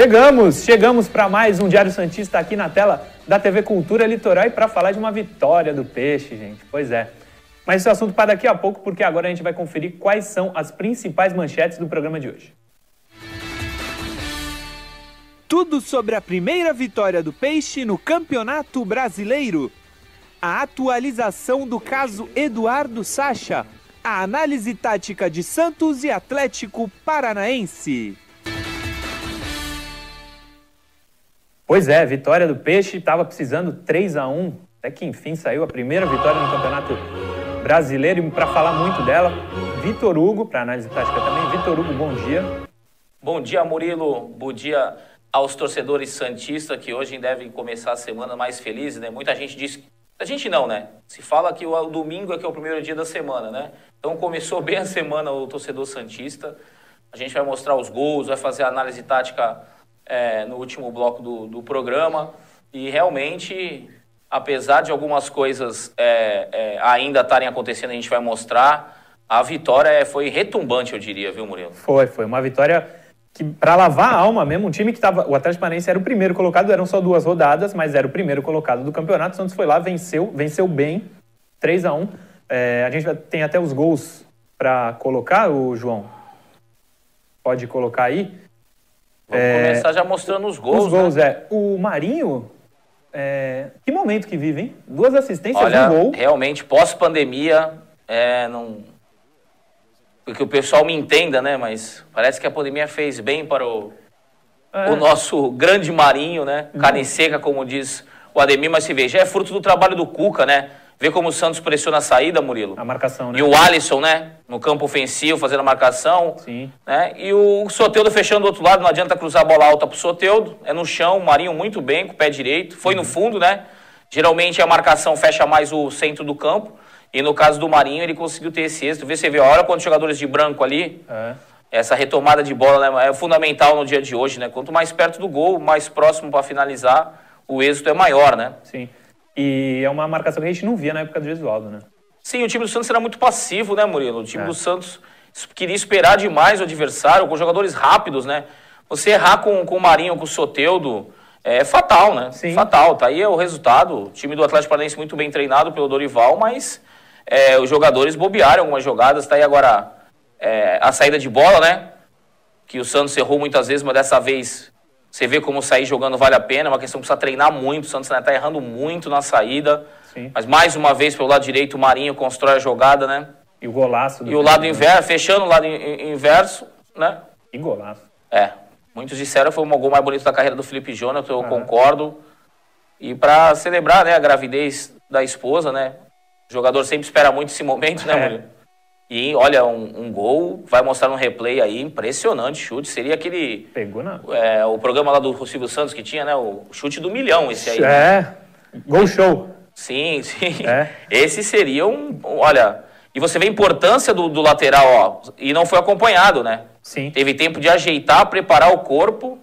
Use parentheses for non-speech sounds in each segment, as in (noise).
Chegamos, chegamos para mais um Diário Santista aqui na tela da TV Cultura Litoral e para falar de uma vitória do Peixe, gente. Pois é. Mas esse é assunto para daqui a pouco, porque agora a gente vai conferir quais são as principais manchetes do programa de hoje. Tudo sobre a primeira vitória do Peixe no Campeonato Brasileiro. A atualização do caso Eduardo Sacha. A análise tática de Santos e Atlético Paranaense. Pois é, vitória do Peixe, estava precisando 3 a 1 até que enfim saiu a primeira vitória no Campeonato Brasileiro. E para falar muito dela, Vitor Hugo, para análise tática também. Vitor Hugo, bom dia. Bom dia, Murilo. Bom dia aos torcedores santistas que hoje devem começar a semana mais felizes, né? Muita gente diz. A gente não, né? Se fala que o domingo é que é o primeiro dia da semana, né? Então começou (laughs) bem a semana o torcedor santista. A gente vai mostrar os gols, vai fazer a análise tática é, no último bloco do, do programa. E realmente, apesar de algumas coisas é, é, ainda estarem acontecendo, a gente vai mostrar. A vitória é, foi retumbante, eu diria, viu, Murilo? Foi, foi uma vitória que, para lavar a alma mesmo, um time que estava. O Atlético Paranaense era o primeiro colocado, eram só duas rodadas, mas era o primeiro colocado do campeonato. O Santos foi lá, venceu, venceu bem, 3 a 1 é, A gente tem até os gols para colocar, o João. Pode colocar aí. Vamos é, começar já mostrando os gols. Os gols, né? é. O Marinho, é, que momento que vive, hein? Duas assistências, Olha, um gol. Realmente, pós-pandemia, é, não... porque o pessoal me entenda, né? Mas parece que a pandemia fez bem para o, é. o nosso grande Marinho, né? Uhum. Carne seca, como diz o Ademir, mas se veja, é fruto do trabalho do Cuca, né? Vê como o Santos pressiona a saída, Murilo. A marcação, né? E o Alisson, né? No campo ofensivo, fazendo a marcação. Sim. Né? E o Soteudo fechando do outro lado, não adianta cruzar a bola alta pro Soteudo. É no chão, o Marinho muito bem, com o pé direito. Foi uhum. no fundo, né? Geralmente a marcação fecha mais o centro do campo. E no caso do Marinho, ele conseguiu ter esse êxito. Vê, você vê, olha quantos jogadores de branco ali. É. Essa retomada de bola né, é fundamental no dia de hoje, né? Quanto mais perto do gol, mais próximo para finalizar, o êxito é maior, né? Sim. E é uma marcação que a gente não via na época do Gesualdo, né? Sim, o time do Santos era muito passivo, né, Murilo? O time é. do Santos queria esperar demais o adversário, com jogadores rápidos, né? Você errar com, com o Marinho, com o Soteudo, é fatal, né? Sim. Fatal. Tá aí é o resultado. O time do Atlético Paranaense muito bem treinado pelo Dorival, mas é, os jogadores bobearam algumas jogadas. Tá aí agora é, a saída de bola, né? Que o Santos errou muitas vezes, mas dessa vez você vê como sair jogando vale a pena, é uma questão que precisa treinar muito. O Santos está errando muito na saída. Sim. Mas mais uma vez, pelo lado direito, o Marinho constrói a jogada, né? E o golaço. E o lado inverso, fechando o lado inverso, né? E golaço. É. Muitos disseram que foi o gol mais bonito da carreira do Felipe Jonathan, eu concordo. E para celebrar né, a gravidez da esposa, né? O jogador sempre espera muito esse momento, né, Murilo? É. E olha, um, um, gol, vai mostrar um replay aí, impressionante chute. Seria aquele. Pegou na. É, o programa lá do Silvio Santos que tinha, né? O chute do milhão, esse aí. Né? É. Né? Gol show. Sim, (laughs) sim. É. Esse seria um. Olha. E você vê a importância do, do lateral, ó. E não foi acompanhado, né? Sim. Teve tempo de ajeitar, preparar o corpo.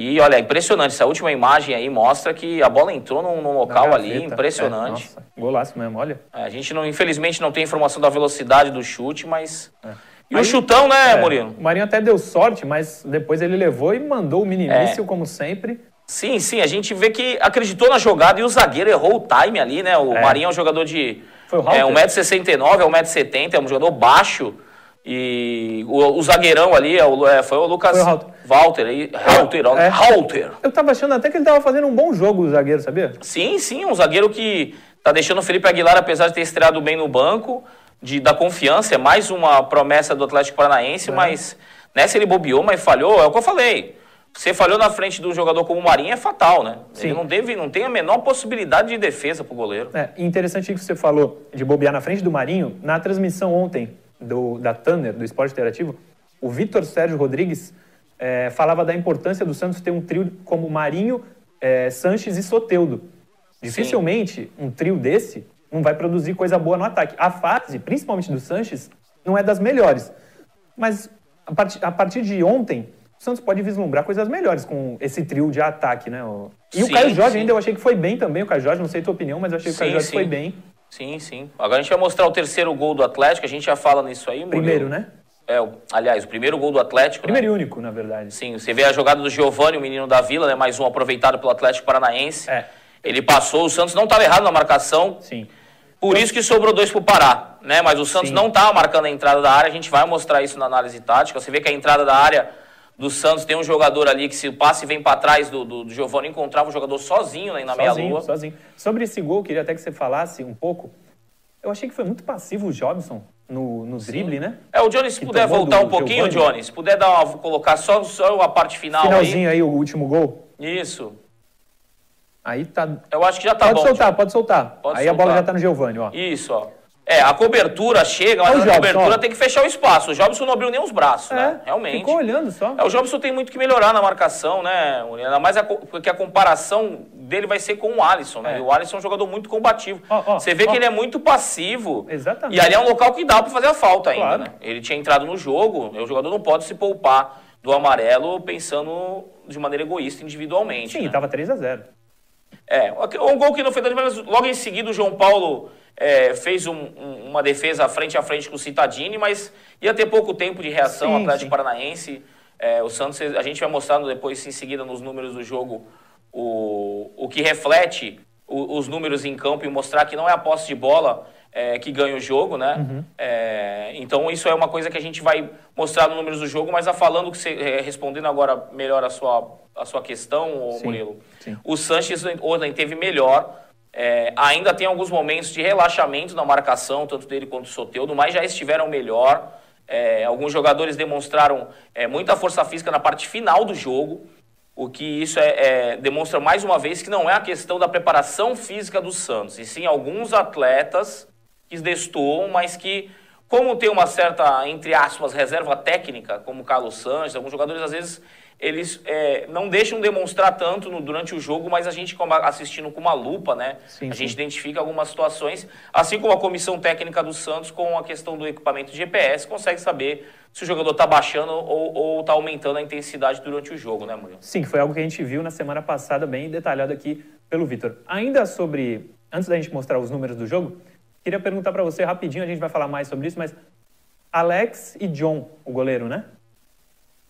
E olha, é impressionante. Essa última imagem aí mostra que a bola entrou num, num local ali, impressionante. É, nossa, golaço mesmo, olha. É, a gente, não, infelizmente, não tem informação da velocidade do chute, mas. É. E aí, o chutão, né, é, Murilo? O Marinho até deu sorte, mas depois ele levou e mandou o minimício, é. como sempre. Sim, sim, a gente vê que acreditou na jogada e o zagueiro errou o time ali, né? O é. Marinho é um jogador de Foi o é, 1,69m, é 1,70m, é um jogador baixo. E o, o zagueirão ali é o, é, foi o Lucas foi o Walter. Aí, Walter, é. Walter. Eu tava achando até que ele tava fazendo um bom jogo, o zagueiro, sabia? Sim, sim, um zagueiro que tá deixando o Felipe Aguilar, apesar de ter estreado bem no banco, de, da confiança, é mais uma promessa do Atlético Paranaense, é. mas nessa ele bobeou, mas falhou, é o que eu falei. Você falhou na frente do jogador como o Marinho é fatal, né? Sim. Ele não, deve, não tem a menor possibilidade de defesa pro goleiro. É interessante que você falou de bobear na frente do Marinho. Na transmissão ontem, do, da Tanner, do Esporte Interativo, o Vitor Sérgio Rodrigues é, falava da importância do Santos ter um trio como Marinho, é, Sanches e Soteudo. Dificilmente Sim. um trio desse não vai produzir coisa boa no ataque. A fase, principalmente do Sanches, não é das melhores. Mas a, part a partir de ontem, o Santos pode vislumbrar coisas melhores com esse trio de ataque, né? E sim, o Caio Jorge sim. ainda eu achei que foi bem também, o Caio Jorge, não sei a tua opinião, mas eu achei que o Caio Jorge foi bem. Sim, sim. Agora a gente vai mostrar o terceiro gol do Atlético, a gente já fala nisso aí. Primeiro, né? É, aliás, o primeiro gol do Atlético. Primeiro né? e único, na verdade. Sim, você vê a jogada do Giovani, o menino da Vila, né? Mais um aproveitado pelo Atlético Paranaense. É. Ele passou, o Santos não estava errado na marcação. Sim. Por isso que sobrou dois pro Pará, né? Mas o Santos Sim. não estava marcando a entrada da área, a gente vai mostrar isso na análise tática. Você vê que a entrada da área do Santos tem um jogador ali que se o passe vem para trás do, do, do Giovani, encontrava o jogador sozinho né, na meia-lua. sozinho. Sobre esse gol, queria até que você falasse um pouco. Eu achei que foi muito passivo o Jobson no, no drible, né? É, o Johnny, se Que puder voltar um pouquinho. Johnny, se puder dar uma, colocar só, só a parte final Finalzinho aí, o último gol. aí. Isso. Aí tá. Eu acho que já tá pode bom. soltar, pode soltar. Pode aí a bola soltar. já tá no Giovani, ó. Isso, ó. É, a cobertura chega, mas o a cobertura tem que fechar o espaço. O Jobson não abriu nem os braços, né? Realmente. É, Ficou olhando só. É, o Jobson tem muito que melhorar na marcação, né? Ainda mais a, porque a comparação dele vai ser com o Alisson, né? É. E o Alisson é um jogador muito combativo. Ó, ó, Você vê ó. que ele é muito passivo. Exatamente. E ali é um local que dá pra fazer a falta ainda, Claro. né? Ele tinha entrado no jogo, e o jogador não pode se poupar do amarelo pensando de maneira egoísta individualmente. Sim, né? tava 3 a 0 É, um gol que não foi tanto, mas logo em seguida o João Paulo é, fez um- um- uma defesa frente a frente com o Citadini, mas ia ter pouco tempo de reação Sim, Atlético sim. Paranaense. É, o Santos, a gente vai mostrar depois em seguida nos números do jogo o, o que reflete o- os números em campo e mostrar que não é a posse de bola é, que ganha o jogo, né? Uhum. É, então isso é uma coisa que a gente vai mostrar nos números do jogo, mas a falando que você, é, respondendo agora melhor a sua, a sua questão, Sim, Murilo, sim. o Sanches ontem teve melhor. é, ainda tem alguns momentos de relaxamento na marcação, tanto dele quanto do Soteudo, mas já estiveram melhor. É, alguns jogadores demonstraram muita força física na parte final do jogo, o que isso é, é, demonstra mais uma vez que não é a questão da preparação física do Santos, e sim alguns atletas que destoam, mas que, como tem uma certa, entre aspas, reserva técnica, como Carlos Sanches, alguns jogadores às vezes eles é, não deixam demonstrar tanto no- durante o jogo, mas a gente assistindo com uma lupa, né? Sim, a gente sim. identifica algumas situações, assim como a comissão técnica do Santos com a questão do equipamento de GPS, consegue saber se o jogador está baixando ou está aumentando a intensidade durante o jogo, né, Murilo? Sim, que foi algo que a gente viu na semana passada, bem detalhado aqui pelo Vitor. Ainda sobre. Antes da gente mostrar os números do jogo, queria perguntar para você rapidinho, a gente vai falar mais sobre isso, mas. Alex e John, o goleiro, né?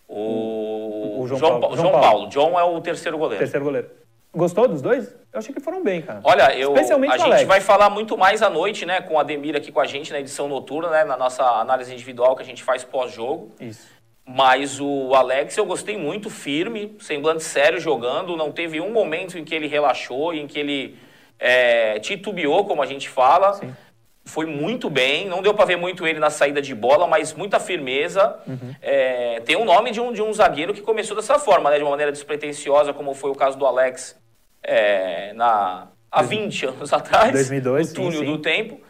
O, O João João, Paulo. João João Paulo. John é o terceiro goleiro. Terceiro goleiro. Gostou dos dois? Eu achei que foram bem, cara. Olha, eu, Especialmente a gente Alex. vai falar muito mais à noite, né, com o Ademir aqui com a gente na edição noturna, né, na nossa análise individual que a gente faz pós-jogo. Isso. Mas o Alex eu gostei muito, firme, semblante sério jogando. Não teve um momento em que ele relaxou, em que ele é, titubeou, como a gente fala. Sim. Foi muito bem, não deu para ver muito ele na saída de bola, mas muita firmeza. Uhum. É, tem o nome de um, de um zagueiro que começou dessa forma, né, de uma maneira despretensiosa, como foi o caso do Alex é, na, há 20 anos (laughs) atrás. 2002, no túnel sim, sim. do tempo.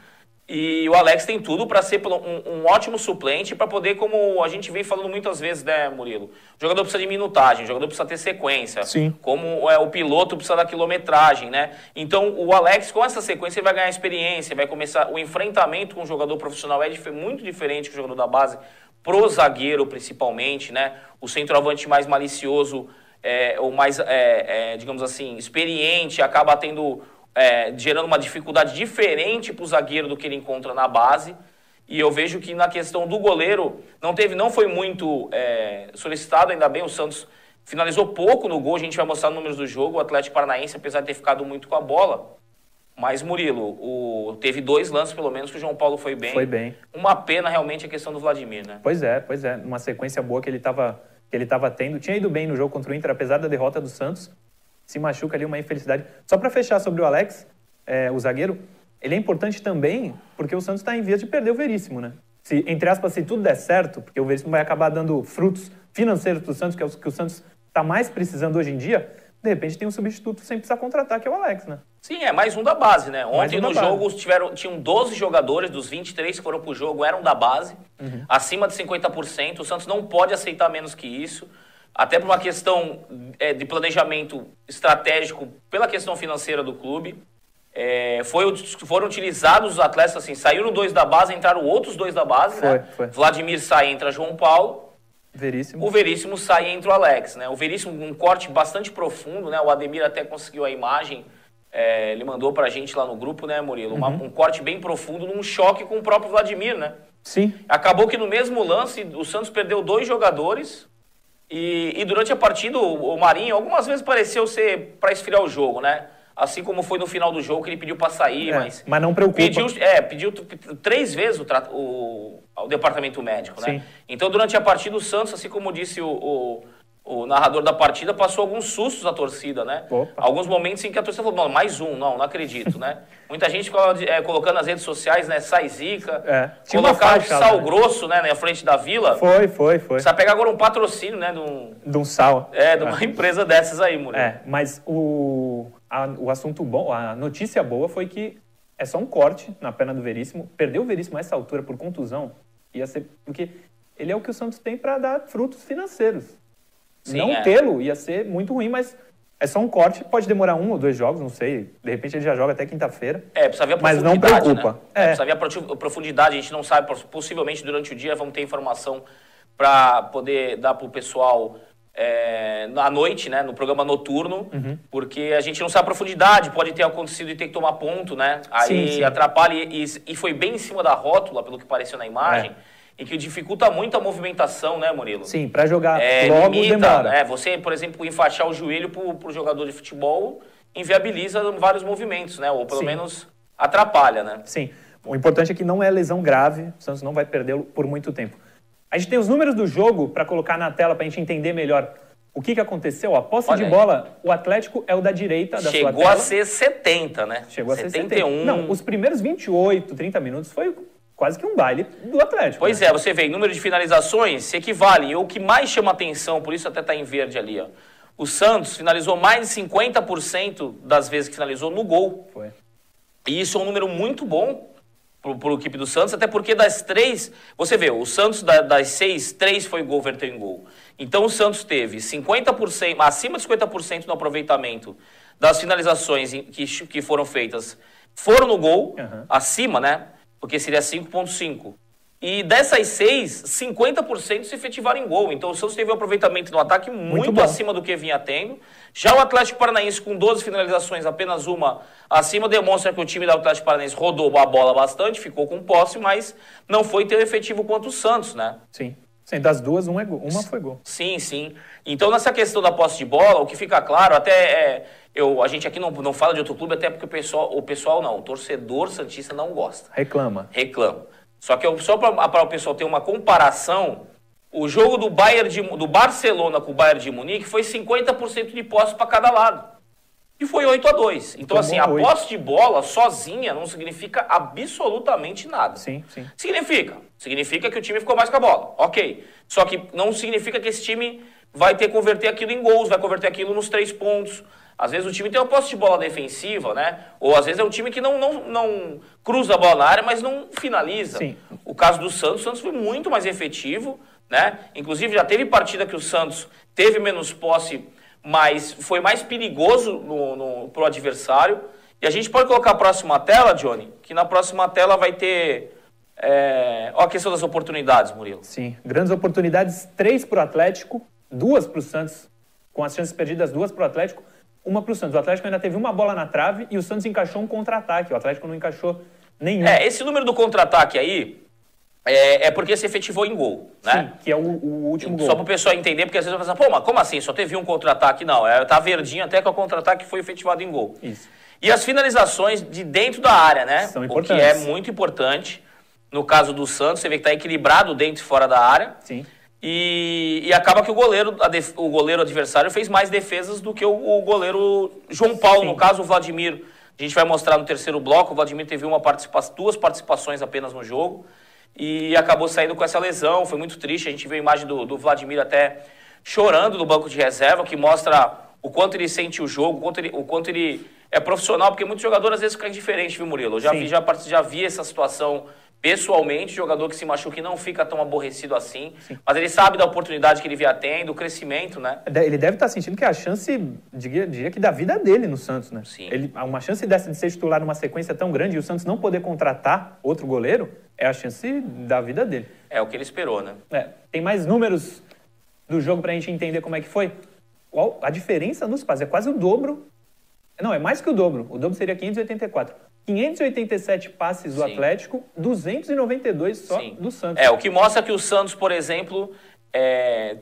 E o Alex tem tudo para ser um, um ótimo suplente, para poder, como a gente vem falando muitas vezes, né, Murilo? O jogador precisa de minutagem, o jogador precisa ter sequência. Sim. Como é, o piloto precisa da quilometragem, né? Então, o Alex, com essa sequência, ele vai ganhar experiência, vai começar. O enfrentamento com o jogador profissional é muito diferente que o jogador da base, pro zagueiro principalmente, né? O centroavante mais malicioso, é, ou mais, é, é, digamos assim, experiente, acaba tendo. É, gerando uma dificuldade diferente para o zagueiro do que ele encontra na base. E eu vejo que na questão do goleiro, não teve, não foi muito é, solicitado, ainda bem o Santos finalizou pouco no gol, a gente vai mostrar números do jogo, o Atlético Paranaense, apesar de ter ficado muito com a bola. Mas, Murilo, o, teve dois lances, pelo menos, que o João Paulo foi bem. Foi bem. Uma pena, realmente, a questão do Vladimir, né? Pois é, pois é. Uma sequência boa que ele estava que ele tava tendo. Tinha ido bem no jogo contra o Inter, apesar da derrota do Santos. Se machuca ali, uma infelicidade. Só para fechar sobre o Alex, é, o zagueiro, ele é importante também porque o Santos está em vias de perder o Veríssimo, né? Se, entre aspas, se tudo der certo, porque o Veríssimo vai acabar dando frutos financeiros para o Santos, que é o que o Santos está mais precisando hoje em dia, de repente tem um substituto sem precisar contratar, que é o Alex, né? Sim, é mais um da base, né? Ontem um no base. jogo tiveram, tinham 12 jogadores, dos 23 que foram pro jogo eram da base, Uhum. acima de 50%. O Santos não pode aceitar menos que isso, até por uma questão é, de planejamento estratégico, pela questão financeira do clube. É, foi, foram utilizados os atletas, assim, saíram dois da base, entraram outros dois da base, Foi, né? foi. Vladimir sai, entra João Paulo. Veríssimo. O Veríssimo sai entre o Alex, né? O Veríssimo, um corte bastante profundo, né? O Ademir até conseguiu a imagem, é, ele mandou pra gente lá no grupo, né, Murilo? Uma- Uhum. um corte bem profundo num choque com o próprio Vladimir, né? Sim. Acabou que no mesmo lance o Santos perdeu dois jogadores e, e durante a partida o, o Marinho algumas vezes pareceu ser para esfriar o jogo, né? Assim como foi no final do jogo que ele pediu para sair, É, mas mas não preocupa. Pediu, é, pediu três vezes o, o, o departamento médico, né? Sim. Então, durante a partida, o Santos, assim como disse o, o, o narrador da partida, passou alguns sustos à torcida, né? Opa. Alguns momentos em que a torcida falou, mais um, não, não acredito, né? Muita gente ficava é, colocando nas redes sociais, né, sai zica, É, tinha uma colocar o faixa sal né? grosso, né, na frente da vila. Foi, foi, foi. Precisa pegar agora um patrocínio, né, de, um, De um sal. é, de uma empresa dessas aí, Murilo. É, mas o, a- o assunto bom, a notícia boa foi que é só um corte na perna do Veríssimo. Perdeu o Veríssimo a essa altura por contusão, ia ser. Porque ele é o que o Santos tem para dar frutos financeiros. Sim, não é. tê-lo ia ser muito ruim, mas é só um corte, pode demorar um ou dois jogos, não sei. De repente ele já joga até quinta-feira. É, precisa ver a Mas não profundidade, preocupa. Né? É. Precisa ver a profu- a profundidade, a gente não sabe, possivelmente durante o dia vamos ter informação para poder dar para o pessoal é, à noite, né, no programa noturno, Uhum. porque a gente não sabe a profundidade, pode ter acontecido e ter que tomar ponto, né? Aí Sim, sim. atrapalha e, e foi bem em cima da rótula, pelo que pareceu na imagem, e que dificulta muito a movimentação, né, Murilo? É. Sim, para jogar É, logo limita, demora. né? Você, por exemplo, enfaixar o joelho pro, pro jogador de futebol inviabiliza vários movimentos, né? Ou pelo Sim. menos atrapalha, né? Sim. O importante é que não é lesão grave, o Santos não vai perdê-lo por muito tempo. A gente tem os números do jogo para colocar na tela para a gente entender melhor o que, que aconteceu. A posse Olha de aí. bola, o Atlético é o da direita da sua Chegou tela. a ser 70, né? Chegou a ser 71. 71. Não, os primeiros 28, 30 minutos foi quase que um baile do Atlético. Pois né? é, você vê, em número de finalizações se equivalem. E o que mais chama atenção, por isso até está em verde ali, ó. O Santos finalizou mais de 50% das vezes que finalizou no gol. Foi. E isso é um número muito bom para a equipe do Santos, até porque das três. Você vê, o Santos da- das seis, três foi gol, verteu em gol. Então o Santos teve 50%, acima de 50% no aproveitamento das finalizações que, que foram feitas foram no gol, Aham. acima, né? Porque seria 5,5. E dessas seis, 50% se efetivaram em gol. Então o Santos teve um aproveitamento no ataque muito, bom. acima do que vinha tendo. Já o Atlético Paranaense, com 12 finalizações, apenas uma acima, demonstra que o time do Atlético Paranaense rodou a bola bastante, ficou com posse, mas não foi tão efetivo quanto o Santos, né? Sim. Sim, das duas, um é gol- uma foi gol. Sim, sim. Então, nessa questão da posse de bola, o que fica claro, até é, eu, a gente aqui não, não fala de outro clube, até porque o pessoal, o pessoal não, o torcedor Santista não gosta Reclama. reclama. Só que eu- só para o pessoal ter uma comparação, o jogo do Bayern de, do Barcelona com o Bayern de Munique foi 50% de posse para cada lado. E foi 8 a 2. Então, Tomou assim, a oito. posse de bola sozinha não significa absolutamente nada. Sim, sim. Significa. Significa que o time ficou mais com a bola. Ok. Só que não significa que esse time vai ter que converter aquilo em gols, vai converter aquilo nos três pontos. Às vezes o time tem uma posse de bola defensiva, né? Ou às vezes é um time que não, não, não cruza a bola na área, mas não finaliza. Sim. O caso do Santos, o Santos foi muito mais efetivo, né? Inclusive já teve partida que o Santos teve menos posse, mas foi mais perigoso no, no, pro adversário. E a gente pode colocar a próxima tela, Johnny, que na próxima tela vai ter. É... Ó, a questão das oportunidades, Murilo. Sim. Grandes oportunidades, três para o Atlético, duas para o Santos, com as chances perdidas, duas para o Atlético, uma para o Santos. O Atlético ainda teve uma bola na trave e o Santos encaixou um contra-ataque. O Atlético não encaixou nenhum. É, esse número do contra-ataque aí é, é porque se efetivou em gol, né? Sim, que é o, o último gol. Só para o pessoal entender, porque às vezes vai pensar, pô, mas como assim? Só teve um contra-ataque? Não, é, tá verdinho até que o contra-ataque foi efetivado em gol. Isso. E as finalizações de dentro da área, né? São O que é importantes. muito importante. No caso do Santos, você vê que está equilibrado dentro e fora da área. Sim. E, e acaba que o goleiro, def- o goleiro adversário fez mais defesas do que o, o goleiro João Paulo, Sim. no caso o Vladimir. A gente vai mostrar no terceiro bloco, o Vladimir teve uma participa duas participações apenas no jogo e acabou saindo com essa lesão, foi muito triste. A gente vê a imagem do, do Vladimir até chorando no banco de reserva, que mostra o quanto ele sente o jogo, o quanto ele, o quanto ele é profissional, porque muitos jogadores às vezes ficam diferentes, viu, Murilo? Eu já Sim. vi, já, já vi essa situação pessoalmente, jogador que se machuca e não fica tão aborrecido assim, mas ele sabe da oportunidade que ele via tendo, o crescimento, né? Ele deve estar sentindo que é a chance, diria, diria que da vida dele no Santos, né? Sim. Ele, uma chance dessa de ser titular numa sequência tão grande e o Santos não poder contratar outro goleiro é a chance da vida dele. É o que ele esperou, né? É, tem mais números do jogo pra gente entender como é que foi? Qual a diferença nos passes? É quase o dobro Não, é mais que o dobro. O dobro seria 584. 587 passes do Sim. Atlético, 292 só Sim. do Santos. É, o que mostra que o Santos, por exemplo, é,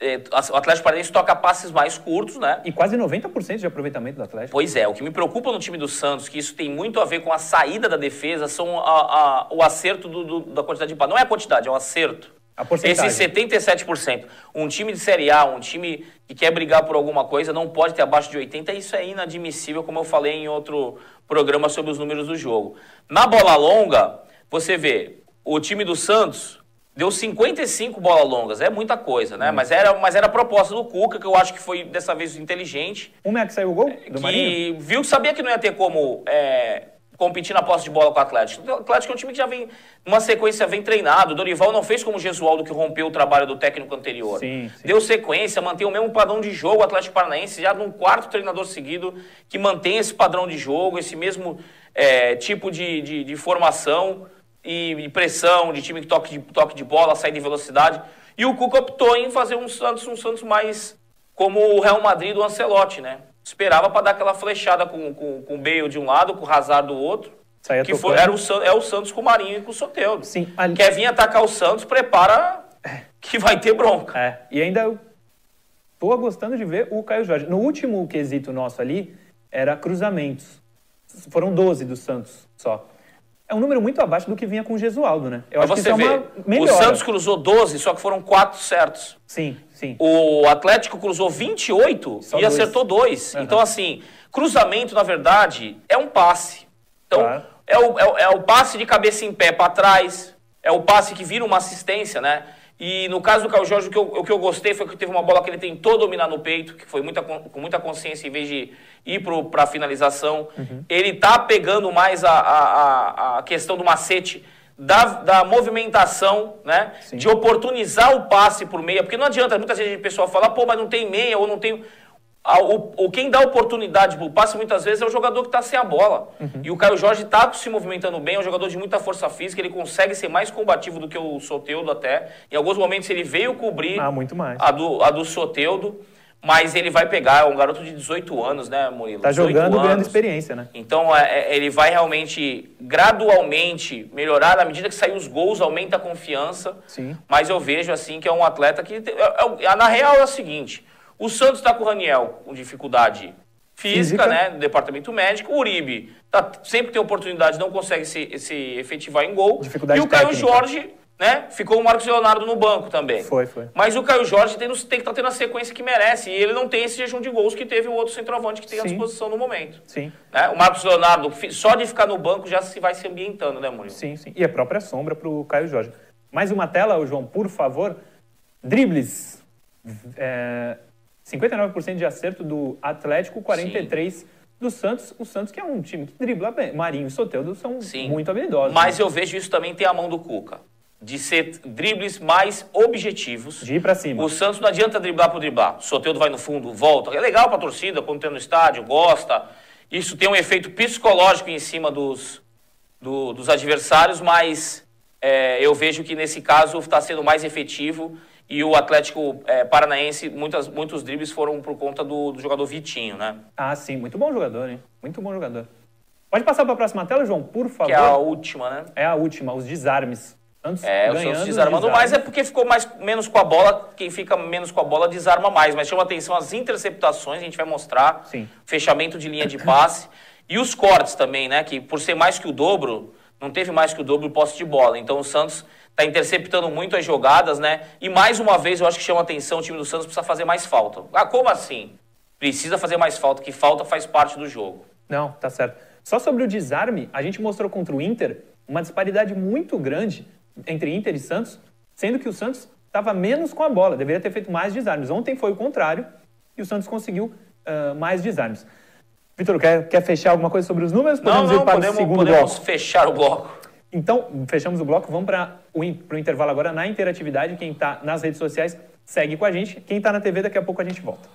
é, o Atlético Paranaense toca passes mais curtos, né? E quase 90% de aproveitamento do Atlético. Pois é, o que me preocupa no time do Santos, que isso tem muito a ver com a saída da defesa, são a- a- o acerto do- do- da quantidade de passes. Não é a quantidade, é o acerto. A porcentagem. Esse 77%. Um time de Série A, um time que quer brigar por alguma coisa, não pode ter abaixo de 80%. Isso é inadmissível, como eu falei em outro programa sobre os números do jogo. Na bola longa, você vê, o time do Santos deu 55 bolas longas. É muita coisa, né? Mas, era, mas era a proposta do Cuca, que eu acho que foi dessa vez inteligente Como é que saiu o gol do Marinho? que viu que sabia que não ia ter como é, competir na posse de bola com o Atlético. O Atlético é um time que já vem, numa sequência, vem treinado. O Dorival não fez como o Gesualdo, que rompeu o trabalho do técnico anterior. Sim, sim. Deu sequência, mantém o mesmo padrão de jogo. O Atlético Paranaense já num quarto treinador seguido que mantém esse padrão de jogo, esse mesmo é, tipo de, de, de formação e, e pressão, de time que toque de, toque de bola, saída de velocidade. E o Cuca optou em fazer um Santos, um Santos mais como o Real Madrid do Ancelotti, né? Esperava para dar aquela flechada com, com, com o Bale de um lado, com o Hazard do outro. Saía que foi, era o, é o Santos com o Marinho e com o Soteldo. Sim, ali- Quer vir atacar o Santos, prepara que vai ter bronca. É, e ainda eu tô gostando de ver o Caio Jorge. No último quesito nosso ali, era cruzamentos. Foram 12 do Santos só. É um número muito abaixo do que vinha com o Gesualdo, né? Eu Mas acho que você isso é vê, uma o melhora. Santos cruzou 12, só que foram 4 certos. Sim, sim. O Atlético cruzou 28 Só e dois. acertou dois. Aham. Então, assim, cruzamento, na verdade, é um passe. Então, Claro. é, o, é, o- é o passe de cabeça em pé para trás, é o passe que vira uma assistência, né? E no caso do Caio Jorge, o que, eu, o que eu gostei foi que teve uma bola que ele tentou dominar no peito, que foi muita, com muita consciência em vez de ir para a finalização. Uhum. Ele tá pegando mais a, a, a, a questão do macete da, da movimentação, né? Sim. De oportunizar o passe por meia, porque não adianta, muitas vezes o pessoal fala, pô, mas não tem meia ou não tem. O, o- quem dá oportunidade pro passe muitas vezes é o jogador que está sem a bola. E o Caio Jorge está se movimentando bem, é um jogador de muita força física, ele consegue ser mais combativo do que o Soteudo até. Em alguns momentos ele veio cobrir Ah, a do, a do Soteudo, mas ele vai pegar, é um garoto de 18 anos, né, Murilo? Tá 18 jogando ganhando anos. experiência, né? Então é, é, ele vai realmente gradualmente melhorar na medida que sair os gols, aumenta a confiança. Sim. Mas eu vejo assim que é um atleta que. é- é- na real é o seguinte: o Santos está com o Raniel com dificuldade física, Física. né? No departamento médico. O Uribe tá, sempre tem oportunidade, não consegue se, se efetivar em gol. Dificuldade e o Caio técnica. Jorge, né? Ficou o Marcos Leonardo no banco também. Foi, foi. Mas o Caio Jorge tem, tem que estar tendo a sequência que merece. E ele não tem esse jejum de gols que teve o outro centroavante que tem à Sim. disposição no momento. Sim, né? O Marcos Leonardo, só de ficar no banco já se vai se ambientando, né, Murilo? sim, sim. E a própria sombra pro Caio Jorge. Mais uma tela, João, por favor. Dribles. É, 59% de acerto do Atlético, 43% do Santos. O Santos que é um time que dribla bem. Marinho e Soteldo são Sim. muito habilidosos. Mas eu vejo isso também tem a mão do Cuca. De ser dribles mais objetivos. De ir pra cima. O Santos não adianta driblar por driblar. O Soteldo vai no fundo, volta. É legal pra torcida, quando tem no estádio, gosta. Isso tem um efeito psicológico em cima dos, do- dos adversários, mas é, eu vejo que nesse caso está sendo mais efetivo. E o Atlético é, Paranaense, muitas, muitos dribles foram por conta do, do jogador Vitinho, né? Ah, sim. Muito bom jogador, hein? Muito bom jogador. Pode passar para a próxima tela, João, por favor? Que é a última, né? É a última, os desarmes. Santos É, o Santos os desarmando mais é porque ficou mais, menos com a bola. Quem fica menos com a bola desarma mais. Mas chama atenção as interceptações, a gente vai mostrar. Sim. Fechamento de linha de passe. e os cortes também, né? Que por ser mais que o dobro, não teve mais que o dobro posse de bola. Então o Santos está interceptando muito as jogadas, né? E mais uma vez eu acho que chama atenção, o time do Santos precisa fazer mais falta. Ah, como assim? Precisa fazer mais falta, que falta faz parte do jogo. Não, tá certo. Só sobre o desarme, a gente mostrou contra o Inter uma disparidade muito grande entre Inter e Santos, sendo que o Santos estava menos com a bola, deveria ter feito mais desarmes. Ontem foi o contrário e o Santos conseguiu ah, mais desarmes. Vitor, quer, quer fechar alguma coisa sobre os números? Não, Podemos não, ir para podemos, o segundo podemos bloco. fechar o bloco. Então, fechamos o bloco, vamos para o, intervalo agora na interatividade. Quem está nas redes sociais, segue com a gente. Quem está na TV, daqui a pouco a gente volta.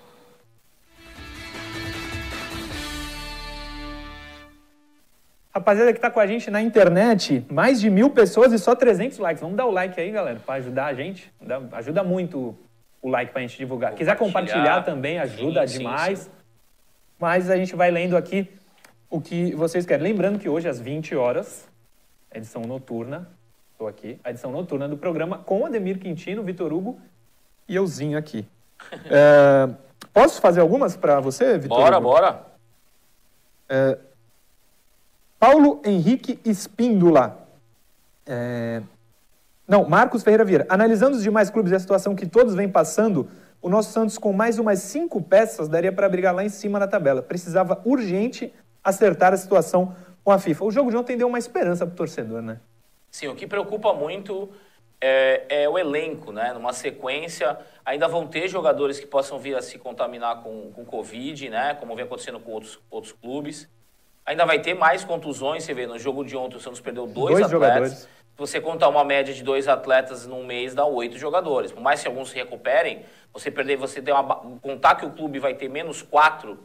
Rapaziada que está com a gente na internet, mais de mil pessoas e só 300 likes. Vamos dar o like aí, galera, para ajudar a gente. Dá- ajuda muito o like para a gente divulgar. Quiser Compartilhar. também, ajuda Sim, sim, demais. sim. Mas a gente vai lendo aqui o que vocês querem. Lembrando que hoje às 20 horas, edição noturna, estou aqui, a edição noturna do programa com Ademir Quintino, Vitor Hugo e euzinho aqui. (laughs) é, posso fazer algumas para você, Vitor? Bora, Hugo? bora. É, Paulo Henrique Espíndola. É, não, Marcos Ferreira Vieira. Analisando os demais clubes e a situação que todos vêm passando, o nosso Santos, com mais umas cinco peças, daria para brigar lá em cima na tabela. Precisava urgente acertar a situação com a FIFA. O jogo de ontem deu uma esperança para o torcedor, né? Sim, o que preocupa muito é, é, o elenco, né? Numa sequência, ainda vão ter jogadores que possam vir a se contaminar com, com Covid, né? Como vem acontecendo com outros, outros clubes. Ainda vai ter mais contusões, você vê, no jogo de ontem o Santos perdeu dois, Dois atletas. jogadores. Se você contar uma média de dois atletas num mês, dá oito jogadores. Por mais que alguns se recuperem, você perder, você ter uma, contar que o clube vai ter menos quatro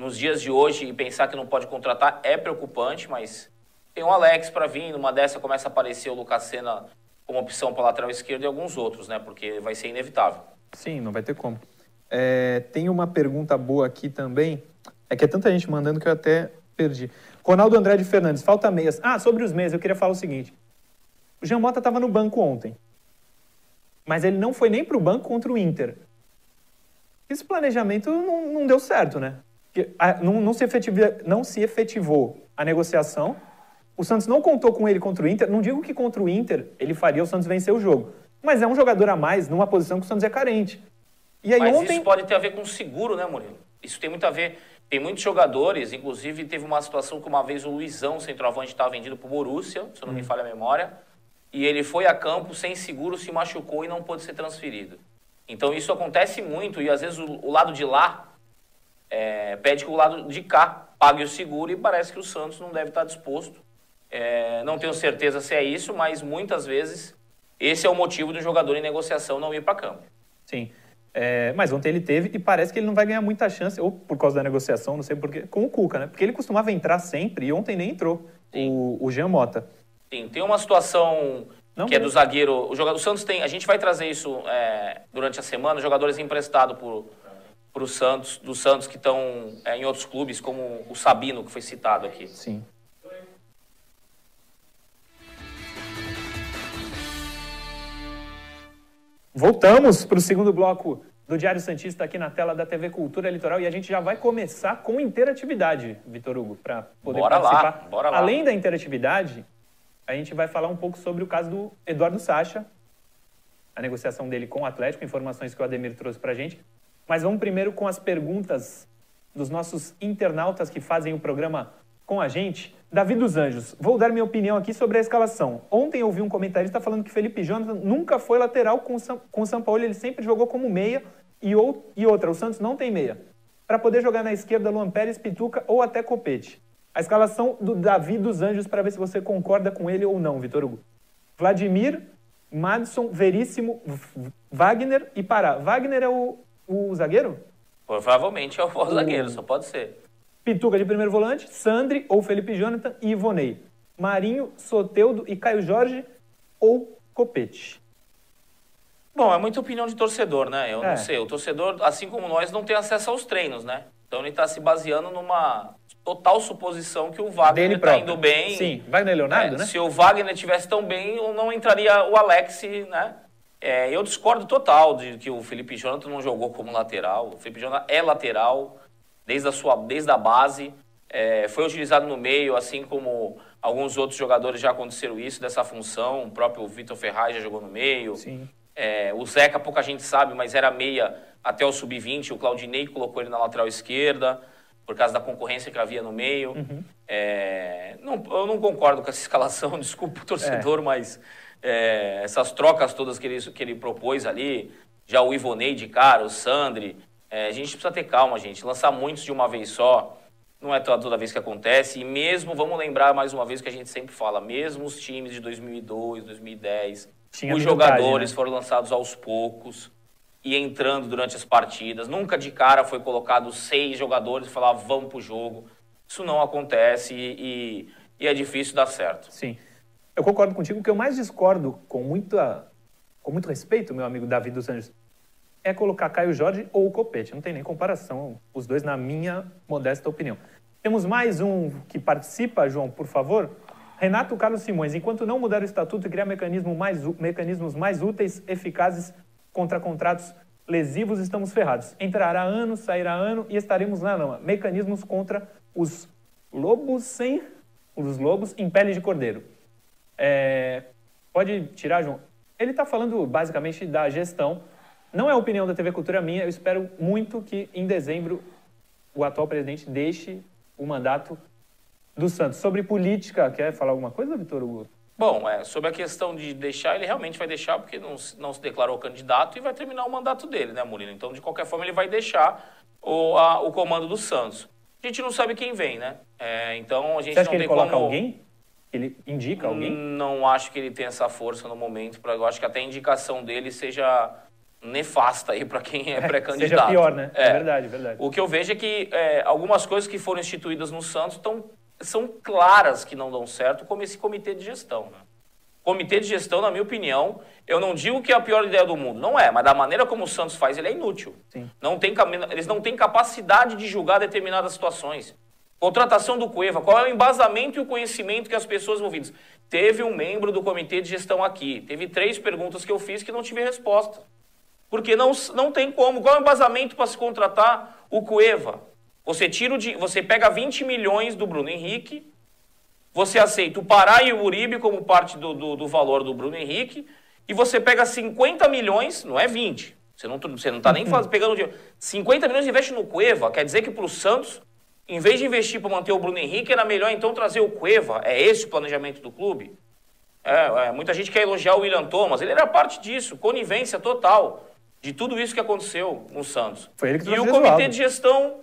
nos dias de hoje e pensar que não pode contratar é preocupante, mas tem o Alex para vir, numa dessa começa a aparecer o Lucas Senna como opção para lateral esquerdo e alguns outros, né? Porque vai ser inevitável. Sim, não vai ter como. É, tem uma pergunta boa aqui também. É que é tanta gente mandando que eu até perdi. Ronaldo Andrade Fernandes, falta meias. Ah, sobre os meias, eu queria falar o seguinte. O Jean Mota estava no banco ontem. Mas ele não foi nem para o banco contra o Inter. Esse planejamento não, não deu certo, né? Não, não se não se efetivou a negociação. O Santos não contou com ele contra o Inter. Não digo que contra o Inter ele faria o Santos vencer o jogo. Mas é um jogador a mais numa posição que o Santos é carente. E aí Mas ontem. isso pode ter a ver com seguro, né, Murilo? Isso tem muito a ver. Tem muitos jogadores, inclusive teve uma situação que uma vez o Luizão, centroavante, estava vendido para o Borussia, se eu não me falha a memória, e ele foi a campo sem seguro, se machucou e não pôde ser transferido. Então isso acontece muito e às vezes o, o lado de lá é, pede que o lado de cá pague o seguro e parece que o Santos não deve estar disposto. É, não tenho certeza se é isso, mas muitas vezes esse é o motivo do jogador em negociação não ir para campo. Sim. É, mas ontem ele teve e parece que ele não vai ganhar muita chance, ou por causa da negociação, não sei porquê, com o Cuca, né? Porque ele costumava entrar sempre e ontem nem entrou. O, o Jean Mota. Sim, tem uma situação Não que é mesmo. do zagueiro. O jogador o Santos tem. A gente vai trazer isso é, durante a semana, jogadores emprestados por pro Santos, do Santos que estão é, em outros clubes, como o Sabino, que foi citado aqui. Sim. Voltamos para o segundo bloco do Diário Santista aqui na tela da TV Cultura Litoral e a gente já vai começar com interatividade, Vitor Hugo, para poder Bora lá, participar. bora lá. Além da interatividade, a gente vai falar um pouco sobre o caso do Eduardo Sacha, a negociação dele com o Atlético, informações que o Ademir trouxe para a gente. Mas vamos primeiro com as perguntas dos nossos internautas que fazem o programa com a gente. Davi dos Anjos, vou dar minha opinião aqui sobre a escalação. Ontem eu vi um comentarista falando que Felipe Jonathan nunca foi lateral com o São, com o São Paulo, ele sempre jogou como meia e, ou, e outra, o Santos não tem meia. Para poder jogar na esquerda, Luan Pérez, Pituca ou até Copete. A escalação do Davi dos Anjos para ver se você concorda com ele ou não, Vitor Hugo. Vladimir, Madison, Veríssimo, Wagner e Pará. Wagner é o, o zagueiro? Provavelmente é o zagueiro, só pode ser. Pituca de primeiro volante, Sandri ou Felipe Jonathan e Ivonei. Marinho, Soteudo e Caio Jorge ou Copete. Bom, é muita opinião de torcedor, né? Eu É. não sei. O torcedor, assim como nós, não tem acesso aos treinos, né? Então ele está se baseando numa total suposição que o Wagner está indo bem. Sim, Wagner Leonardo, É, né? Se o Wagner tivesse tão bem, não entraria o Alex, né? É, eu discordo total de que o Felipe Jonathan não jogou como lateral. O Felipe Jonathan é lateral desde a sua desde a base. É, foi utilizado no meio, assim como alguns outros jogadores já aconteceram isso dessa função. O próprio Vitor Ferraz já jogou no meio. Sim. É, o Zeca, pouca gente sabe, mas era meia até o sub-20. O Claudinei colocou ele na lateral esquerda, por causa da concorrência que havia no meio. É, não, eu não concordo com essa escalação, (laughs) desculpa o torcedor, mas é, essas trocas todas que ele, que ele propôs ali, já o Ivonei de cara, o Sandri, é, a gente precisa ter calma, gente. Lançar muitos de uma vez só não é toda toda vez que acontece. E mesmo, vamos lembrar mais uma vez que a gente sempre fala, mesmo os times de 2002, 2010, Tinha os jogadores né? foram lançados aos poucos e entrando durante as partidas. Nunca de cara foi colocado seis jogadores e falar vamos pro jogo. Isso não acontece e, e é difícil dar certo. Sim. Eu concordo contigo. O que eu mais discordo, com, muita, com muito respeito, meu amigo Davi dos Anjos, é colocar Caio Jorge ou o Copete. Não tem nem comparação, os dois, na minha modesta opinião. Temos mais um que participa, João, por favor. Renato Carlos Simões, enquanto não mudar o estatuto e criar mecanismo mais, mecanismos mais úteis, eficazes contra contratos lesivos, estamos ferrados. Entrará ano, sairá ano e estaremos na lama. Mecanismos contra os lobos sem os lobos em pele de cordeiro. É, pode tirar, João? Ele está falando basicamente da gestão. Não é a opinião da TV Cultura minha. Eu espero muito que em dezembro o atual presidente deixe o mandato do Santos. Sobre política, quer falar alguma coisa, Vitor Hugo? Bom, é, sobre a questão de deixar, ele realmente vai deixar, porque não, não se declarou candidato e vai terminar o mandato dele, né, Murilo? Então, de qualquer forma, ele vai deixar o, a, o comando do Santos. A gente não sabe quem vem, né? É, então, a gente Você acha não que ele tem coloca como... alguém? Ele indica alguém? Não acho que ele tenha essa força no momento. Pra, eu acho que até a indicação dele seja nefasta aí para quem (laughs) é pré-candidato. Seja pior, né? É, verdade, verdade. O que eu vejo é que é, algumas coisas que foram instituídas no Santos tão, são claras que não dão certo, como esse comitê de gestão. Né? Comitê de gestão, na minha opinião, eu não digo que é a pior ideia do mundo, não é, mas da maneira como o Santos faz, ele é inútil. Sim. Não tem, eles não têm capacidade de julgar determinadas situações. Contratação do Cueva, qual é o embasamento e o conhecimento que as pessoas envolvidas? Teve um membro do comitê de gestão aqui, teve três perguntas que eu fiz que não tive resposta. Porque não, não tem como. Qual é o embasamento para se contratar o Cueva? Você tira de, você pega 20 milhões do Bruno Henrique, você aceita o Pará e o Uribe como parte do, do, do valor do Bruno Henrique, e você pega 50 milhões, não é 20, você não, você não tá nem faz, pegando dinheiro. 50 milhões e investe no Cueva, quer dizer que para o Santos, em vez de investir para manter o Bruno Henrique, era melhor então trazer o Cueva. É esse o planejamento do clube? É, é, muita gente quer elogiar o William Thomas, ele era parte disso, conivência total de tudo isso que aconteceu no Santos. Foi ele que E o comitê de gestão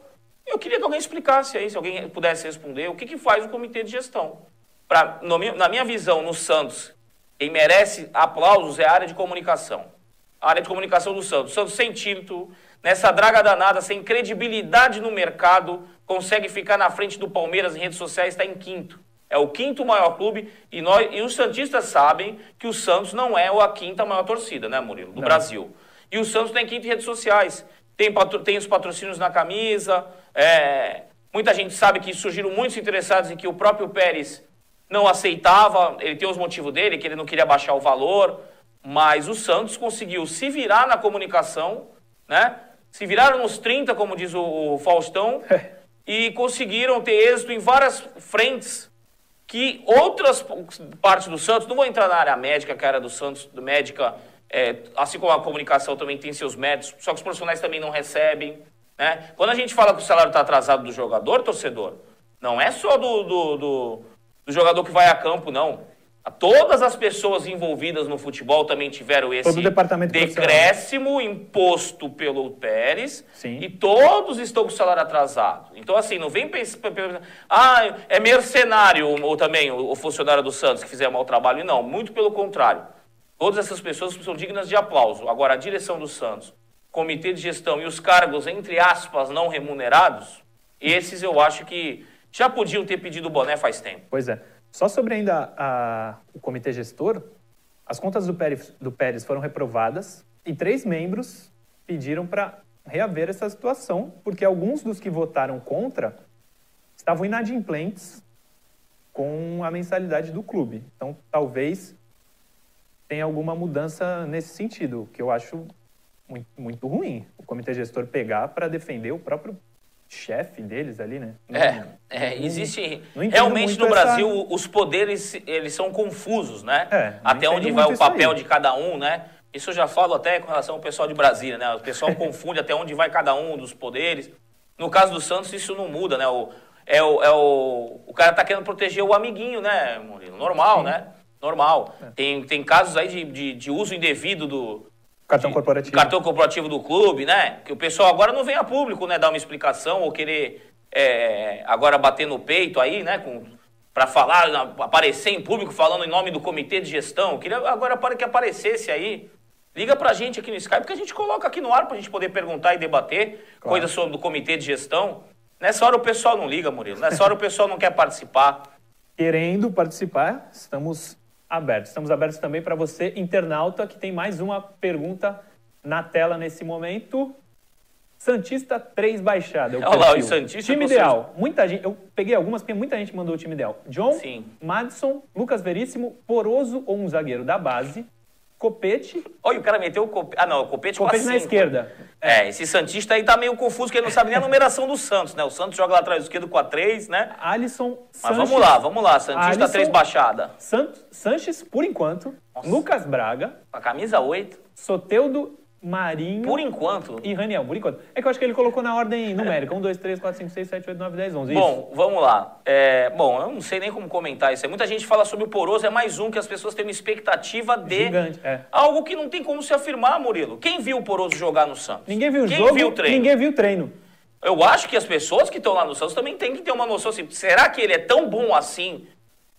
eu queria que alguém explicasse aí, se alguém pudesse responder, o que, que faz o comitê de gestão. Pra, no, na minha visão, no Santos, quem merece aplausos é a área de comunicação. A área de comunicação do Santos. O Santos sem título, nessa draga danada, sem credibilidade no mercado, consegue ficar na frente do Palmeiras em redes sociais, está em quinto. É o quinto maior clube e, nós, e os Santistas sabem que o Santos não é a quinta maior torcida, né, Murilo? Do não. Brasil. E o Santos tem quinto em redes sociais. Tem, tem os patrocínios na camisa, é, muita gente sabe que surgiram muitos interessados em que o próprio Pérez não aceitava, ele tem os motivos dele, que ele não queria baixar o valor, mas o Santos conseguiu se virar na comunicação, né? Se viraram nos 30, como diz o Faustão, (laughs) e conseguiram ter êxito em várias frentes que outras partes do Santos, não vou entrar na área médica, que a área do Santos, médica, é, assim como a comunicação também tem seus méritos, só que os profissionais também não recebem. Né? Quando a gente fala que o salário está atrasado do jogador, torcedor, não é só do, do, do, do, jogador que vai a campo, não. Todas as pessoas envolvidas no futebol também tiveram esse decréscimo imposto pelo Pérez Sim. e todos estão com o salário atrasado. Então, assim, não vem pensar, ah, é mercenário ou também o funcionário do Santos que fizer mau trabalho. Não, muito pelo contrário. Todas essas pessoas são dignas de aplauso. Agora, a direção do Santos comitê de gestão e os cargos, entre aspas, não remunerados, esses eu acho que já podiam ter pedido o boné faz tempo. Pois é. Só sobre ainda a, o comitê gestor, as contas do Pérez, do Pérez foram reprovadas e três membros pediram para reaver essa situação, porque alguns dos que votaram contra estavam inadimplentes com a mensalidade do clube. Então, talvez tenha alguma mudança nesse sentido, que eu acho muito, muito ruim o comitê gestor pegar para defender o próprio chefe deles ali, né? Não, é, é, existe realmente no Brasil essa... os poderes eles são confusos, né? É, até onde vai o papel de cada um, né? Isso eu já falo até com relação ao pessoal de Brasília, né? O pessoal (laughs) confunde até onde vai cada um dos poderes. No caso do Santos isso não muda, né? O, é o, é o, o cara tá querendo proteger o amiguinho, né, Murilo? Normal, Sim. né? Normal. É. Tem, tem casos aí de, de, de uso indevido do, Cartão corporativo. Cartão corporativo do clube, né? Que o pessoal agora não vem a público, né? Dar uma explicação ou querer é, agora bater no peito aí, né? Com, para falar, aparecer em público falando em nome do comitê de gestão. Eu queria agora para que aparecesse aí. Liga pra gente aqui no Skype, que a gente coloca aqui no ar pra gente poder perguntar e debater claro. coisas sobre o comitê de gestão. Nessa hora o pessoal não liga, Murilo. Nessa hora o pessoal não quer participar. Querendo participar, estamos abertos. Estamos abertos também para você, internauta, que tem mais uma pergunta na tela nesse momento. Santista 3 baixada. Olha lá, o Santista Time ideal. Muita gente, eu peguei algumas porque muita gente mandou o time ideal. John, Sim. Madison, Lucas Veríssimo, Poroso ou um zagueiro da base, Copete, Olha, o cara meteu o copete. Ah, não, o copete, com a Copete na esquerda. É, esse Santista aí tá meio confuso, porque ele não sabe nem a numeração do Santos, né? O Santos joga lá atrás esquerdo com a 3, né? Alisson, Mas Sanches, vamos lá, vamos lá. Santista Alisson. 3 baixada. Sant, Sanches, por enquanto, Nossa. Lucas Braga, A camisa 8. Soteudo, Marinho Por enquanto. e Raniel, por enquanto. É que eu acho que ele colocou na ordem numérica. 1, 2, 3, 4, 5, 6, 7, 8, 9, 10, 11. Isso. Bom, vamos lá. É, bom, eu não sei nem como comentar isso. aí. Muita gente fala sobre o Poroso, é mais um que as pessoas têm uma expectativa de Gigante, é. algo que não tem como se afirmar, Murilo. Quem viu o Poroso jogar no Santos? Ninguém viu o Quem jogo, viu o treino? ninguém viu o treino. Eu acho que as pessoas que estão lá no Santos também têm que ter uma noção assim, será que ele é tão bom assim,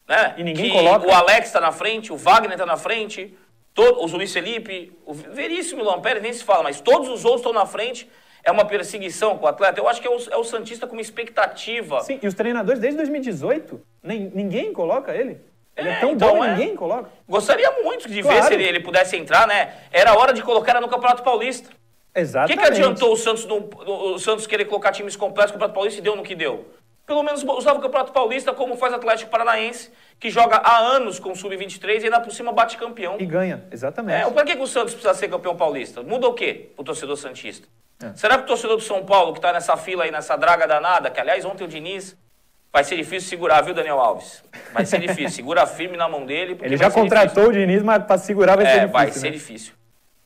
né? E ninguém que coloca. o Alex está na frente, o Wagner está na frente, todo, o Luiz Felipe, o Veríssimo, o Lampere, nem se fala, mas todos os outros estão na frente. É uma perseguição com o atleta. Eu acho que é o, é o Santista com uma expectativa. Sim, e os treinadores desde 2018, nem, ninguém coloca ele. Ele é, É, tão então bom, é. ninguém coloca. Gostaria muito de ver Claro. se ele, ele pudesse entrar, né? Era hora de colocar ela no Campeonato Paulista. O Exatamente. que, que adiantou o Santos, no- o Santos querer colocar times completos no Campeonato Paulista e deu no que deu? Pelo menos usava o Campeonato Paulista como faz o Atlético Paranaense, que joga há anos com o Sub-23 e ainda por cima bate campeão. E ganha, exatamente. É, pra que, que o Santos precisa ser campeão paulista? Muda o quê o torcedor Santista? É. Será que o torcedor do São Paulo, que tá nessa fila aí, nessa draga danada, que aliás ontem o Diniz, vai ser difícil segurar, viu, Daniel Alves? Vai ser difícil. (laughs) Segura firme na mão dele. ele já ser difícil. contratou o Diniz, mas pra segurar vai ser É, difícil. vai né? ser difícil.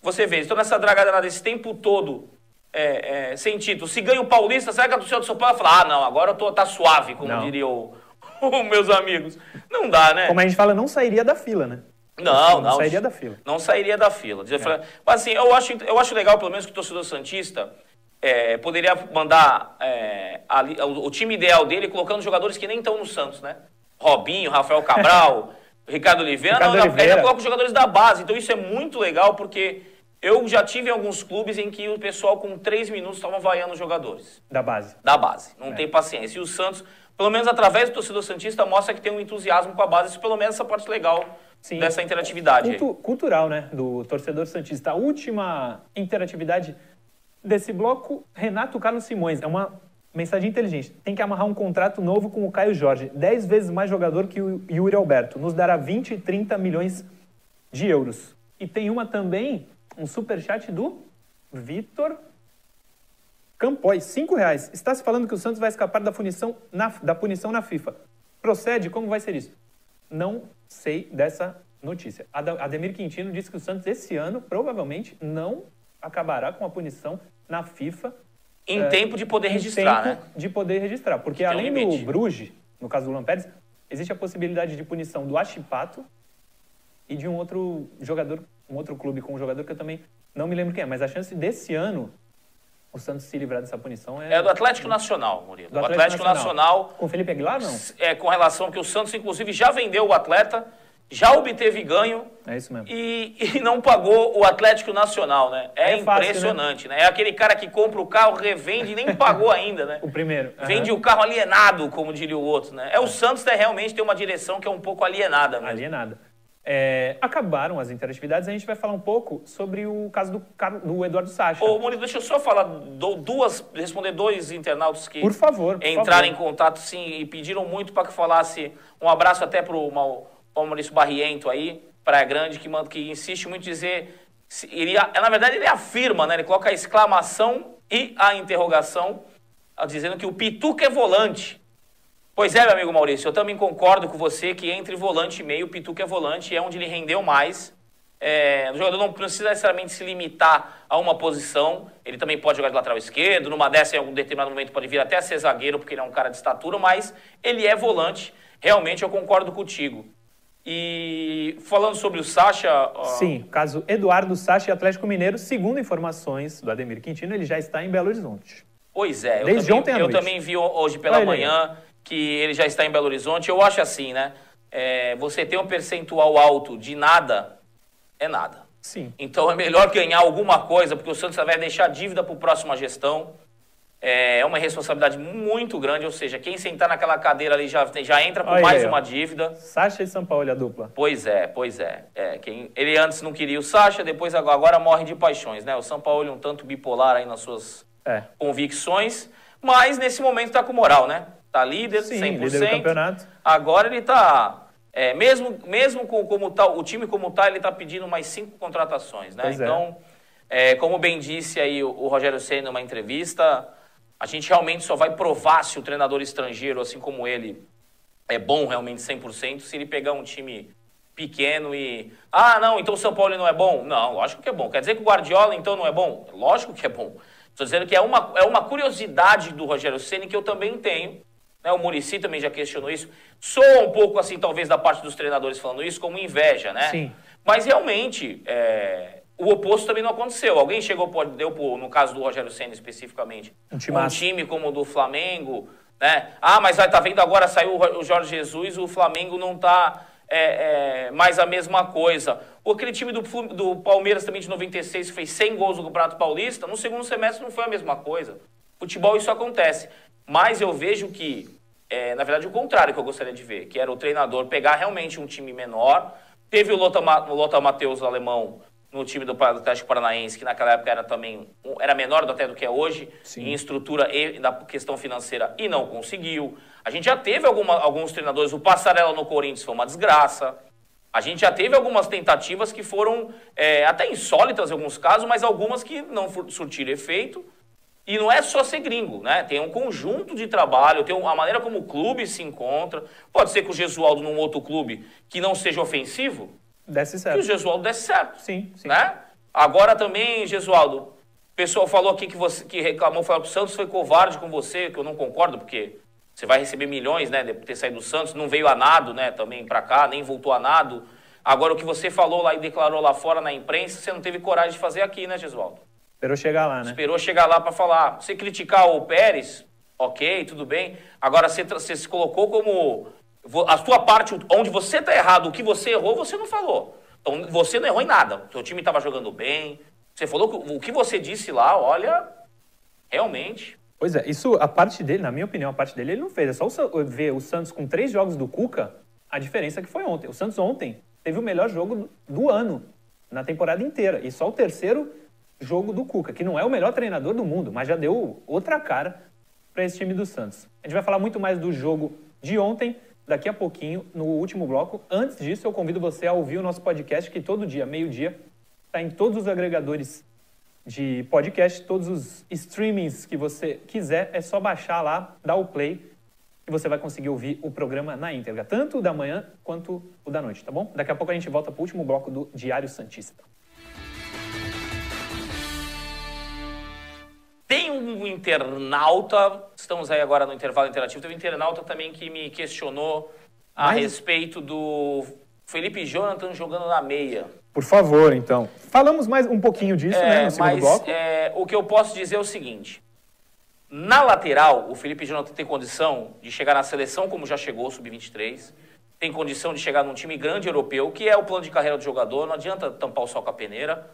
Você vê, estou nessa draga danada esse tempo todo é, é, sem título. Se ganha o Paulista, será que a torcida do São Paulo vai falar, ah, não, agora eu tô, tá suave, como Não. diriam os (laughs) meus amigos. Não dá, né? Como a gente fala, não sairia da fila, né? Não, Não não. sairia da fila. Não sairia da fila. Dizer, Mas assim, eu acho, eu acho legal, pelo menos, que o torcedor Santista é, poderia mandar é, ali- o, o time ideal dele colocando jogadores que nem estão no Santos, né? Robinho, Rafael Cabral, (laughs) Ricardo Oliveira. Ricardo não, Oliveira. ainda coloca os jogadores da base. Então isso é muito legal, porque eu já tive em alguns clubes em que o pessoal com três minutos estavam vaiando os jogadores Da base. da base. Não É. tem paciência. E o Santos, pelo menos através do torcedor Santista, mostra que tem um entusiasmo com a base. Isso pelo menos essa parte legal Sim. dessa interatividade. Cultu- cultural, né? Do torcedor Santista. A última interatividade desse bloco, Renato Carlos Simões. É uma mensagem inteligente. Tem que amarrar um contrato novo com o Caio Jorge. Dez vezes mais jogador que o Yuri Alberto. Nos dará 20 e 30 milhões de euros. E tem uma também, um superchat do Vitor Campois, cinco reais. Está se falando que o Santos vai escapar da punição na, da punição na FIFA. Procede? Como vai ser isso? Não sei dessa notícia. Ademir Quintino disse que o Santos esse ano provavelmente não acabará com a punição na FIFA Em É, tempo de poder em registrar, tempo né? de poder registrar. Porque Tem um além do. Bruges, no caso do Lampérez, existe a possibilidade de punição do Achipato e de um outro jogador, um outro clube com um jogador que eu também não me lembro quem é. Mas a chance desse ano o Santos se livrar dessa punição é... É do Atlético Nacional, Murilo. do o Atlético Nacional, Com o Felipe Aguilar, não? é, com relação que o Santos, inclusive, já vendeu o atleta, já obteve ganho É isso mesmo. e, e não pagou o Atlético Nacional, né? É, É fácil, impressionante, né? É aquele cara que compra o carro, revende e nem pagou ainda, né? (laughs) O primeiro. aham. Vende o carro alienado, como diria o outro, né? É o Santos que realmente tem uma direção que é um pouco alienada mesmo. Alienada. É, acabaram as interatividades, a gente vai falar um pouco sobre o caso do, do Eduardo Sacha. Ô, Murilo, deixa eu só falar do- duas, responder dois internautas que Por favor, por entraram favor. em contato, sim, e pediram muito para que falasse. Um abraço até pro Mau- Paulo Maurício Barriento aí, Praia Grande, que, manda, que insiste muito em dizer. se Iria, na verdade, ele afirma, né? Ele coloca a exclamação e a interrogação, dizendo que o Pituca é volante. Pois é, meu amigo Maurício, eu também concordo com você que entre volante e meio, o Pituca é volante, é onde ele rendeu mais. É, o jogador não precisa necessariamente se limitar a uma posição, ele também pode jogar de lateral esquerdo, numa dessa em algum determinado momento pode vir até a ser zagueiro, porque ele é um cara de estatura, mas ele é volante, realmente eu concordo contigo. E falando sobre o Sacha, Sim, caso Eduardo Sacha e Atlético Mineiro, segundo informações do Ademir Quintino, ele já está em Belo Horizonte. Pois é, eu, Desde também, ontem à eu noite. também vi hoje pela Olha ele aí. manhã que ele já está em Belo Horizonte. Eu acho assim, né? É, você ter um percentual alto de nada é nada. Sim. Então é melhor ganhar alguma coisa, porque o Santos vai deixar dívida para a próxima gestão. É, é uma responsabilidade muito grande, ou seja, quem sentar naquela cadeira ali já, já entra com Olha mais aí, ó. uma dívida. Sacha e São Paulo, a dupla. Pois é, pois é. é quem, ele antes não queria o Sacha, depois agora, morre de paixões, né? O São Paulo é um tanto bipolar aí nas suas É. convicções, mas nesse momento tá com moral, né? Tá líder, Sim, 100%. líder do campeonato. Agora ele tá, é, mesmo, mesmo com como tá, o time como tá, ele tá pedindo mais cinco contratações, né? Pois é. então, é, como bem disse aí o, o Rogério Senna numa entrevista, a gente realmente só vai provar se o treinador estrangeiro, assim como ele, é bom realmente 100%, se ele pegar um time pequeno e... Ah, não, então o São Paulo não é bom? Não, lógico que é bom. Quer dizer que o Guardiola, então, não é bom? Lógico que é bom. Estou dizendo que é uma, é uma curiosidade do Rogério Ceni que eu também tenho. Né? O Murici também já questionou isso. Soa um pouco, assim, talvez, da parte dos treinadores falando isso, como inveja, né? Sim. Mas, realmente, é, o oposto também não aconteceu. Alguém chegou, pode, deu, pro- no caso do Rogério Ceni especificamente, Um timaço. time como o do Flamengo, né? Ah, mas vai tá vendo agora, saiu o o Jorge Jesus, o Flamengo não tá é, é, mais a mesma coisa. Ou aquele time do, do Palmeiras também de 96, que fez 100 gols no Campeonato Paulista, no segundo semestre não foi a mesma coisa. Futebol isso acontece. Mas eu vejo que, é, na verdade, o contrário que eu gostaria de ver, que era o treinador pegar realmente um time menor. Teve o Lothar, Ma- o Lothar Matheus, alemão, no time do Atlético Paranaense, que naquela época era também era menor até do que é hoje, Sim. em estrutura e na questão financeira, e não conseguiu. A gente já teve alguma- alguns treinadores, o Passarela no Corinthians foi uma desgraça. A gente já teve algumas tentativas que foram é, até insólitas em alguns casos, mas algumas que não surtiram efeito. E não é só ser gringo, né? Tem um conjunto de trabalho, tem a maneira como o clube se encontra. Pode ser que o Gesualdo num outro clube que não seja ofensivo, Desce que o certo. Gesualdo desse certo. Sim, sim. Né? Agora também, Gesualdo, o pessoal falou aqui que você que reclamou, falou que o Santos foi covarde com você, que eu não concordo, porque você vai receber milhões, né, de ter saído do Santos, não veio a nado, né, também pra cá, nem voltou a nado. Agora o que você falou lá e declarou lá fora na imprensa, você não teve coragem de fazer aqui, né, Gesualdo? Esperou chegar lá, né? Esperou chegar lá para falar. Você criticar o Pérez, ok, tudo bem. Agora você, você se colocou como a sua parte, onde você está errado, o que você errou, você não falou. Então você não errou em nada. Seu time estava jogando bem. Você falou que o que você disse lá, olha, realmente. Pois é, isso, a parte dele, na minha opinião, a parte dele ele não fez. É só o ver o Santos com três jogos do Cuca, a diferença que foi ontem. O Santos ontem teve o melhor jogo do ano, na temporada inteira. E só o terceiro jogo do Cuca, que não é o melhor treinador do mundo, mas já deu outra cara para esse time do Santos. A gente vai falar muito mais do jogo de ontem, daqui a pouquinho, no último bloco. Antes disso, eu convido você a ouvir o nosso podcast, que todo dia, meio-dia, está em todos os agregadores de podcast, todos os streamings que você quiser, é só baixar lá, dar o play e você vai conseguir ouvir o programa na íntegra, tanto o da manhã quanto o da noite, tá bom? Daqui a pouco a gente volta para o último bloco do Diário Santista. Tem um internauta, estamos aí agora no intervalo interativo, teve um internauta também que me questionou a Mas- respeito do Felipe Jonathan jogando na meia. Por favor, então. Falamos mais um pouquinho disso, né, É, no segundo mas bloco. é, o que eu posso dizer é o seguinte: na lateral, o Felipe Jonathan tem condição de chegar na seleção, como já chegou, sub-23. Tem condição de chegar num time grande europeu, que é o plano de carreira do jogador. Não adianta tampar o sol com a peneira.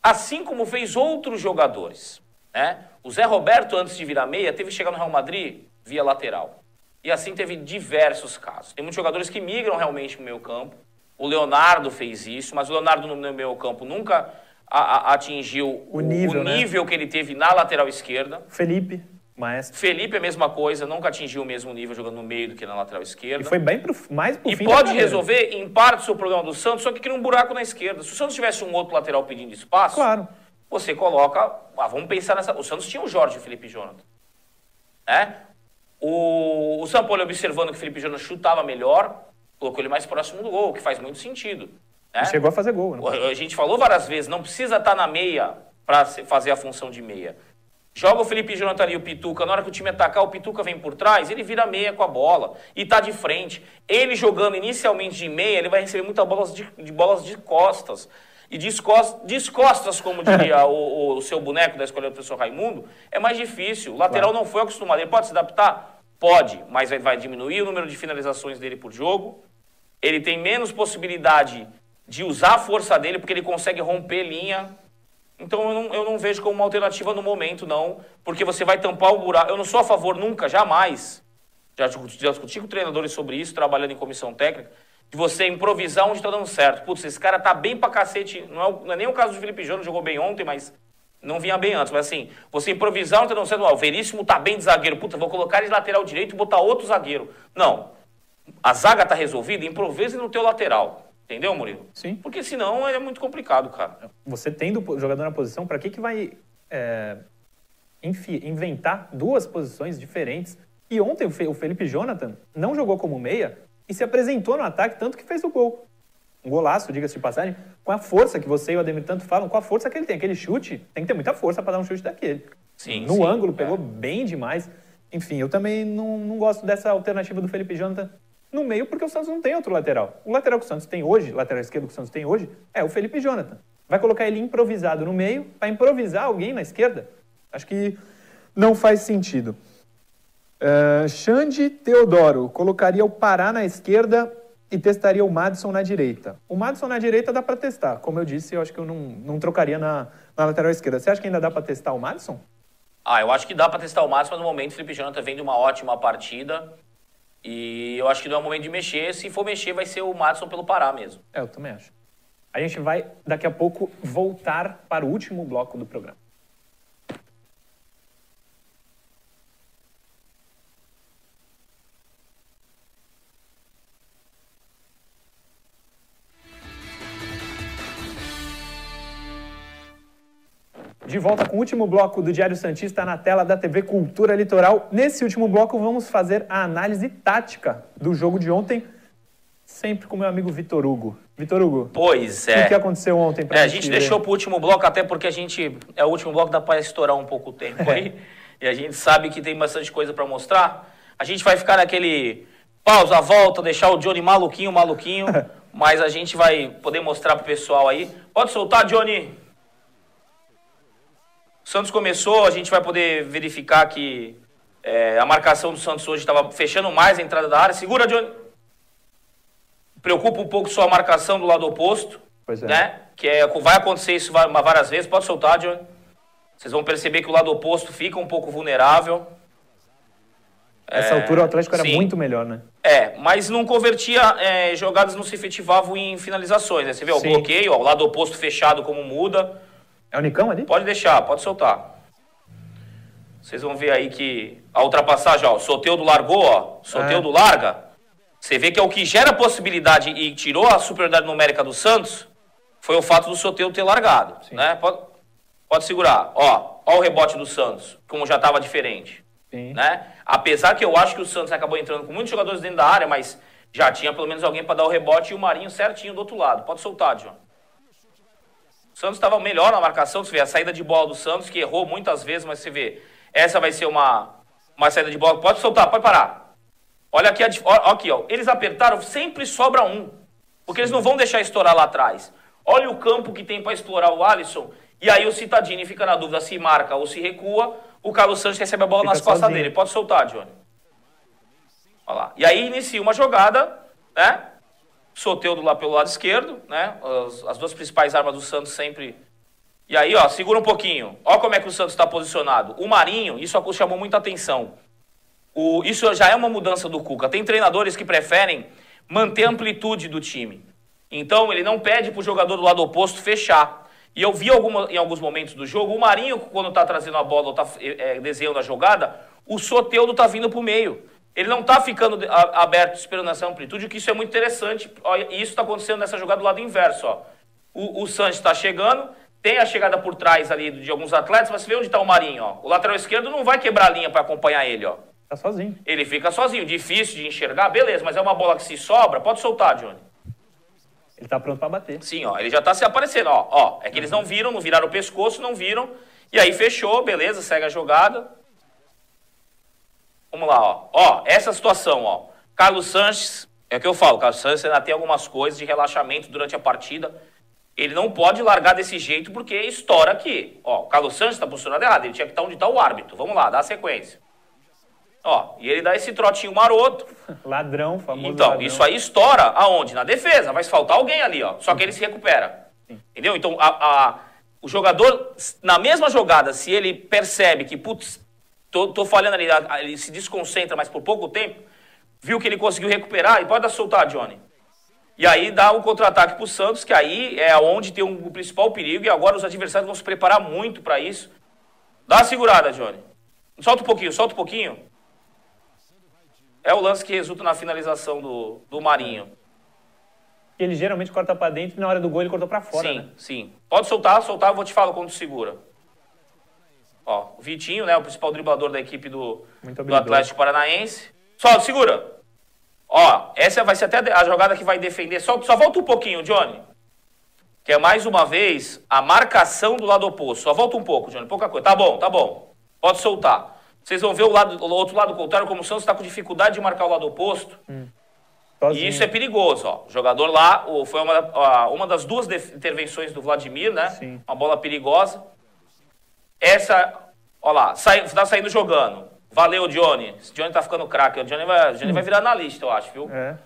Assim como fez outros jogadores. Né? O Zé Roberto, antes de virar meia, teve que chegar no Real Madrid via lateral. E assim teve diversos casos. Tem muitos jogadores que migram realmente para o meio campo. O Leonardo fez isso, mas o Leonardo no meio campo nunca a- a- atingiu O nível, né? nível que ele teve na lateral esquerda. Felipe, maestro. Felipe é a mesma coisa, nunca atingiu o mesmo nível jogando no meio do que na lateral E esquerda. foi bem pro, mais pro E pode resolver, em parte, o problema do Santos, só que cria um buraco na esquerda. Se o Santos tivesse um outro lateral pedindo espaço, Claro. Você coloca. Ah, vamos pensar nessa. O Santos tinha o Jorge e o Felipe Jonathan. Né? O, o Paulo observando que o Felipe Jonathan chutava melhor, colocou ele mais próximo do gol, o que faz muito sentido. Né? Chegou a fazer gol, né? A gente falou várias vezes, não precisa estar na meia para fazer a função de meia. Joga o Felipe Jonathan ali, o Pituca, na hora que o time atacar, o Pituca vem por trás, ele vira meia com a bola e tá de frente. Ele jogando inicialmente de meia, ele vai receber muitas bolas de, de bolas de costas. E descostas, como diria (laughs) o, o seu boneco da escolha do professor Raimundo, é mais difícil. O lateral não foi acostumado. Ele pode se adaptar? Pode, mas vai, vai diminuir o número de finalizações dele por jogo. Ele tem menos possibilidade de usar a força dele, porque ele consegue romper linha. Então eu não, eu não vejo como uma alternativa no momento, não, porque você vai tampar o buraco. Eu não sou a favor nunca, jamais. Já, já discuti com treinadores sobre isso, trabalhando em comissão técnica, de você improvisar onde está dando certo. Putz, esse cara tá bem pra cacete. Não é, não é nem o caso do Felipe Jano, jogou bem ontem, mas não vinha bem antes. Mas assim, você improvisar onde está dando certo. Ó, o Veríssimo tá bem de zagueiro. Puta, vou colocar ele de lateral direito e botar outro zagueiro. Não. A zaga tá resolvida, improvise no teu lateral. Entendeu, Murilo? Sim. Porque senão é muito complicado, cara. Você tendo o jogador na posição, para que, que vai é, inventar duas posições diferentes? E ontem o Felipe Jonathan não jogou como meia e se apresentou no ataque, tanto que fez o gol. Um golaço, diga-se de passagem, com a força que você e o Ademir tanto falam, com a força que ele tem. Aquele chute, tem que ter muita força para dar um chute daquele. Sim, no sim, ângulo, pegou é. bem demais. Enfim, eu também não, não gosto dessa alternativa do Felipe Jonathan no meio, porque o Santos não tem outro lateral. O lateral que o Santos tem hoje, lateral esquerdo que o Santos tem hoje, é o Felipe Jonathan. Vai colocar ele improvisado no meio para improvisar alguém na esquerda? Acho que não faz sentido. Uh, Xande Teodoro colocaria o Pará na esquerda e testaria o Madison na direita. O Madison na direita dá para testar. Como eu disse, eu acho que eu não, não trocaria na, na lateral esquerda. Você acha que ainda dá para testar o Madison? Ah, eu acho que dá para testar o máximo, mas no momento o Felipe Jonathan vem de uma ótima partida. E eu acho que não é o momento de mexer. Se for mexer, vai ser o Madison pelo Pará mesmo. É, eu também acho. A gente vai, daqui a pouco, voltar para o último bloco do programa. De volta com o último bloco do Diário Santista na tela da TV Cultura Litoral. Nesse último bloco, vamos fazer a análise tática do jogo de ontem, sempre com meu amigo Vitor Hugo. Vitor Hugo, Pois o é. que aconteceu ontem? pra É, a gente ver? deixou pro último bloco, até porque a gente. É o último bloco, dá para estourar um pouco o tempo aí. e a gente sabe que tem bastante coisa para mostrar. A gente vai ficar naquele pausa, volta, deixar o Johnny maluquinho, maluquinho. (laughs) mas a gente vai poder mostrar pro pessoal aí. Pode soltar, Johnny. O Santos começou, a gente vai poder verificar que é, a marcação do Santos hoje estava fechando mais a entrada da área. Segura, Johnny. Preocupa um pouco só a marcação do lado oposto. Pois é. Né? Que é, vai acontecer isso várias vezes. Pode soltar, Johnny. Vocês vão perceber que o lado oposto fica um pouco vulnerável. Essa altura o Atlético era sim. muito melhor, né? É, mas não convertia é, jogadas, não se efetivavam em finalizações. Né? Você vê o bloqueio, ó, o lado oposto fechado como muda. É o Nicão ali? Pode deixar, pode soltar. Vocês vão ver aí que a ultrapassagem, ó, o Soteudo largou, ó, Soteudo larga. Você vê que é o que gera possibilidade e tirou a superioridade numérica do Santos foi o fato do Soteudo ter largado, né? Pode, pode segurar. Ó, ó o rebote do Santos, como já estava diferente, Sim. né? Apesar que eu acho que o Santos acabou entrando com muitos jogadores dentro da área, mas já tinha pelo menos alguém para dar o rebote e o Marinho certinho do outro lado. Pode soltar, John. O Santos estava melhor na marcação, você vê a saída de bola do Santos, que errou muitas vezes, mas você vê, essa vai ser uma, uma saída de bola. Pode soltar, pode parar. Olha aqui, ó, aqui, ó. Eles apertaram, sempre sobra um. Porque eles não vão deixar estourar lá atrás. Olha o campo que tem para explorar o Alisson. E aí o Citadini fica na dúvida se marca ou se recua. O Carlos Santos recebe a bola Fica nas costas sozinho. dele. Pode soltar, Johnny. Olha lá. E aí inicia uma jogada, né? Soteudo lá pelo lado esquerdo, né? As, as duas principais armas do Santos sempre. E aí, ó, segura um pouquinho. Ó como é que o Santos está posicionado. O Marinho, isso chamou muita atenção. O, isso já é uma mudança do Cuca. Tem treinadores que preferem manter a amplitude do time. Então, ele não pede para o jogador do lado oposto fechar. E eu vi alguma, em alguns momentos do jogo, o Marinho, quando está trazendo a bola ou está desenhando a jogada, o Soteudo está vindo para o meio. Ele não está ficando aberto esperando essa amplitude, que isso é muito interessante. E isso está acontecendo nessa jogada do lado inverso. Ó. O, o Sanches está chegando, tem a chegada por trás ali de alguns atletas, mas você vê onde está o Marinho. Ó. O lateral esquerdo não vai quebrar a linha para acompanhar ele. Ó. Tá sozinho. Ele fica sozinho, difícil de enxergar, beleza, mas é uma bola que se sobra, pode soltar, Johnny. Ele tá pronto para bater. Sim, ó, ele já tá se aparecendo, ó, ó, é que eles não viram, não viraram o pescoço, não viram, e aí fechou, beleza, segue a jogada. Vamos lá, ó, ó, essa situação, ó, Carlos Sanches, é o que eu falo, Carlos Sanches ainda tem algumas coisas de relaxamento durante a partida, ele não pode largar desse jeito porque estoura aqui, ó, o Carlos Sanches tá posicionado errado, ele tinha que estar onde tá o árbitro, vamos lá, dá a sequência. Ó, e ele dá esse trotinho maroto, (laughs) Ladrão, famoso então, ladrão. isso aí estoura aonde? Na defesa. Vai faltar alguém ali, ó. Só que ele se recupera. Entendeu? Então, a, a- O jogador, na mesma jogada, se ele percebe que, putz, tô, tô falhando ali, ele se desconcentra, mas por pouco tempo, viu que ele conseguiu recuperar, e pode soltar, Johnny. E aí dá um contra-ataque para o Santos, que aí é onde tem um, o principal perigo, e agora os adversários vão se preparar muito para isso. Dá uma segurada, Johnny. Solta um pouquinho, solta um pouquinho. É o lance que resulta na finalização do, do Marinho. Ele geralmente corta para dentro e na hora do gol ele cortou para fora, sim, né? Sim, Pode soltar, soltar, eu vou te falar quando segura. Ó, o Vitinho, né, o principal driblador da equipe do, do Atlético Paranaense. Solta, segura. Ó, essa vai ser até a jogada que vai defender. Só, só volta um pouquinho, Johnny. Que é mais uma vez a marcação do lado oposto. Só volta um pouco, Johnny. Pouca coisa. Tá bom, tá bom. Pode soltar. Vocês vão ver o, lado, o outro lado contrário, como o Santos está com dificuldade de marcar o lado oposto. Hum. E isso é perigoso, ó. O jogador lá, foi uma, uma das duas intervenções do Vladimir, né? Sim. Uma bola perigosa. Essa, ó lá, sai, tá saindo jogando. Valeu, Johnny. Esse Johnny tá ficando craque. O Johnny vai, Johnny hum. vai virar analista, eu acho, viu? É.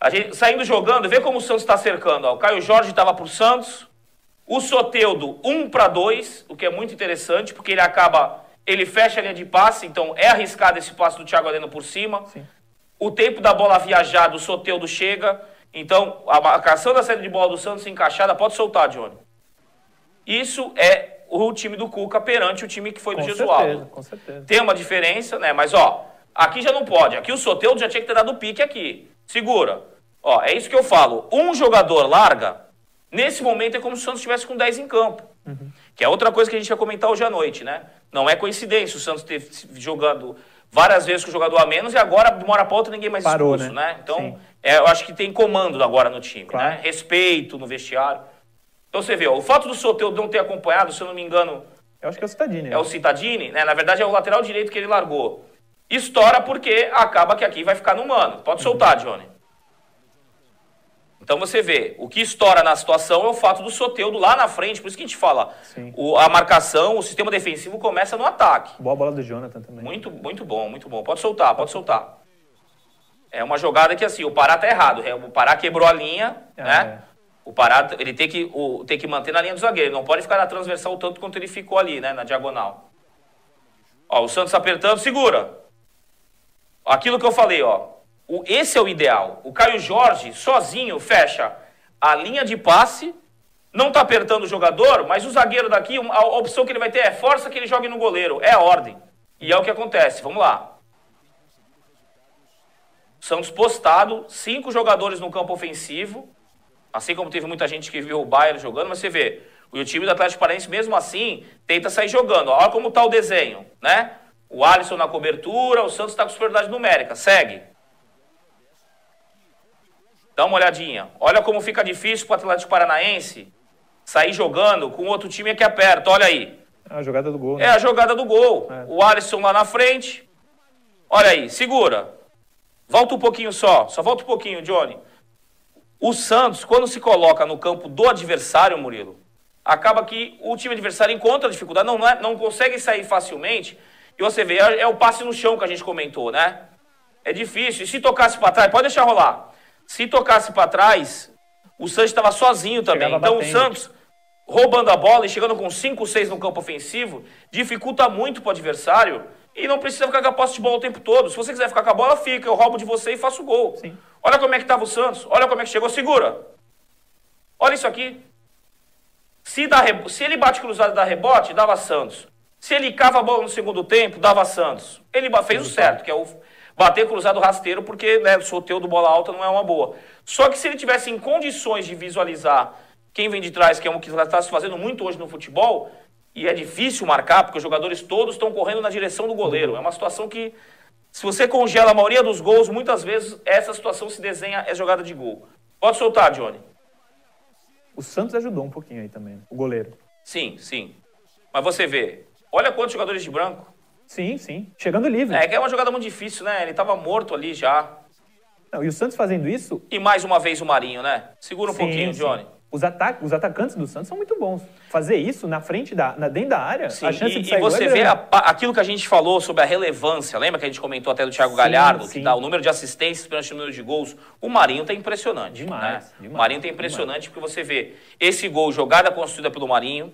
A gente, saindo jogando, vê como o Santos está cercando. Ó. O Caio Jorge estava pro Santos. O Soteudo, 1 um para 2, o que é muito interessante, porque ele acaba ele fecha a linha de passe, então é arriscado esse passe do Thiago Heleno por cima. Sim. O tempo da bola viajar do Soteudo chega. Então, a marcação da saída de bola do Santos encaixada, pode soltar, Johnny. Isso é o time do Cuca perante o time que foi com do Jesualdo. Com certeza. Tem uma diferença, né? Mas, ó, aqui já não pode. Aqui o Soteudo já tinha que ter dado pique aqui. Segura. Ó, é isso que eu falo. Um jogador larga, nesse momento é como se o Santos estivesse com 10 em campo. Uhum. Que é outra coisa que a gente vai comentar hoje à noite, né? Não é coincidência o Santos ter jogando várias vezes com o jogador a menos e agora, de uma hora para outra, ninguém mais Parou, expulso, né? né? Então, é, eu acho que tem comando agora no time, claro. né? Respeito no vestiário. Então você vê, ó, o fato do Soteldo não ter acompanhado, se eu não me engano... Eu acho que é o Citadini. É né? o Citadini, né? Na verdade é o lateral direito que ele largou. Estoura porque acaba que aqui vai ficar no mano. Pode soltar, Johnny. Então você vê, o que estoura na situação é o fato do Soteudo lá na frente, por isso que a gente fala, o, a marcação, o sistema defensivo começa no ataque. Boa bola do Jonathan também. Muito, muito bom, muito bom. Pode soltar, pode soltar. É uma jogada que assim, o Pará tá errado. É, o Pará quebrou a linha, é, né? É. O Pará, ele tem que, o, tem que manter na linha do zagueiro, ele não pode ficar na transversal tanto quanto ele ficou ali, né, na diagonal. Ó, o Santos apertando, segura. Aquilo que eu falei, ó, o, esse é o ideal. O Caio Jorge, sozinho, fecha a linha de passe, não está apertando o jogador, mas o zagueiro daqui, a, a opção que ele vai ter é força que ele jogue no goleiro. É a ordem. E é o que acontece. Vamos lá. Santos postado, cinco jogadores no campo ofensivo, assim como teve muita gente que viu o Bayern jogando, mas você vê, o time do Atlético Paranaense, mesmo assim, tenta sair jogando. Olha como está o desenho, né? O Alisson na cobertura, o Santos está com superioridade numérica. Segue. Dá uma olhadinha. Olha como fica difícil para o Atlético Paranaense sair jogando com outro time que aperta. Olha aí. É a jogada do gol. Né? É a jogada do gol. É. O Alisson lá na frente. Olha aí, segura. Volta um pouquinho só. Só volta um pouquinho, Johnny. O Santos, quando se coloca no campo do adversário, Murilo, acaba que o time adversário encontra dificuldade, não, não, é, não consegue sair facilmente. E você vê, é, é o passe no chão que a gente comentou, né? É difícil. E se tocasse para trás, pode deixar rolar. Se tocasse para trás, o Santos estava sozinho também. Chegava então batendo. o Santos roubando a bola e chegando com 5, 6 no campo ofensivo, dificulta muito para o adversário e não precisa ficar com a posse de bola o tempo todo. Se você quiser ficar com a bola, fica. Eu roubo de você e faço gol. Sim. Olha como é que estava o Santos. Olha como é que chegou. Segura. Olha isso aqui. Se, dá, se ele bate cruzado e dá rebote, dava Santos. Se ele cava a bola no segundo tempo, dava Santos. Ele fez o certo, que é o bater cruzado rasteiro, porque né, o sorteio do bola alta não é uma boa. Só que se ele tivesse em condições de visualizar quem vem de trás, que é um que está se fazendo muito hoje no futebol, e é difícil marcar, porque os jogadores todos estão correndo na direção do goleiro. É uma situação que, se você congela a maioria dos gols, muitas vezes essa situação se desenha, é jogada de gol. Pode soltar, Johnny. O Santos ajudou um pouquinho aí também, o goleiro. Sim, sim. Mas você vê, olha quantos jogadores de branco. Sim, sim. Chegando livre. É que é uma jogada muito difícil, né? Ele estava morto ali já. Não, e o Santos fazendo isso. E mais uma vez o Marinho, né? Segura um sim, pouquinho, sim. Johnny. Os, os atacantes do Santos são muito bons. Fazer isso na frente da, na, dentro da área, Sim, a chance e, de sair e você é vê grande. a- aquilo que a gente falou sobre a relevância. Lembra que a gente comentou até do Thiago Sim, Galhardo, sim. que dá o número de assistências perante o número de gols? O Marinho tá impressionante. Demais, né? demais, o Marinho tá impressionante porque você vê esse gol, jogada construída pelo Marinho.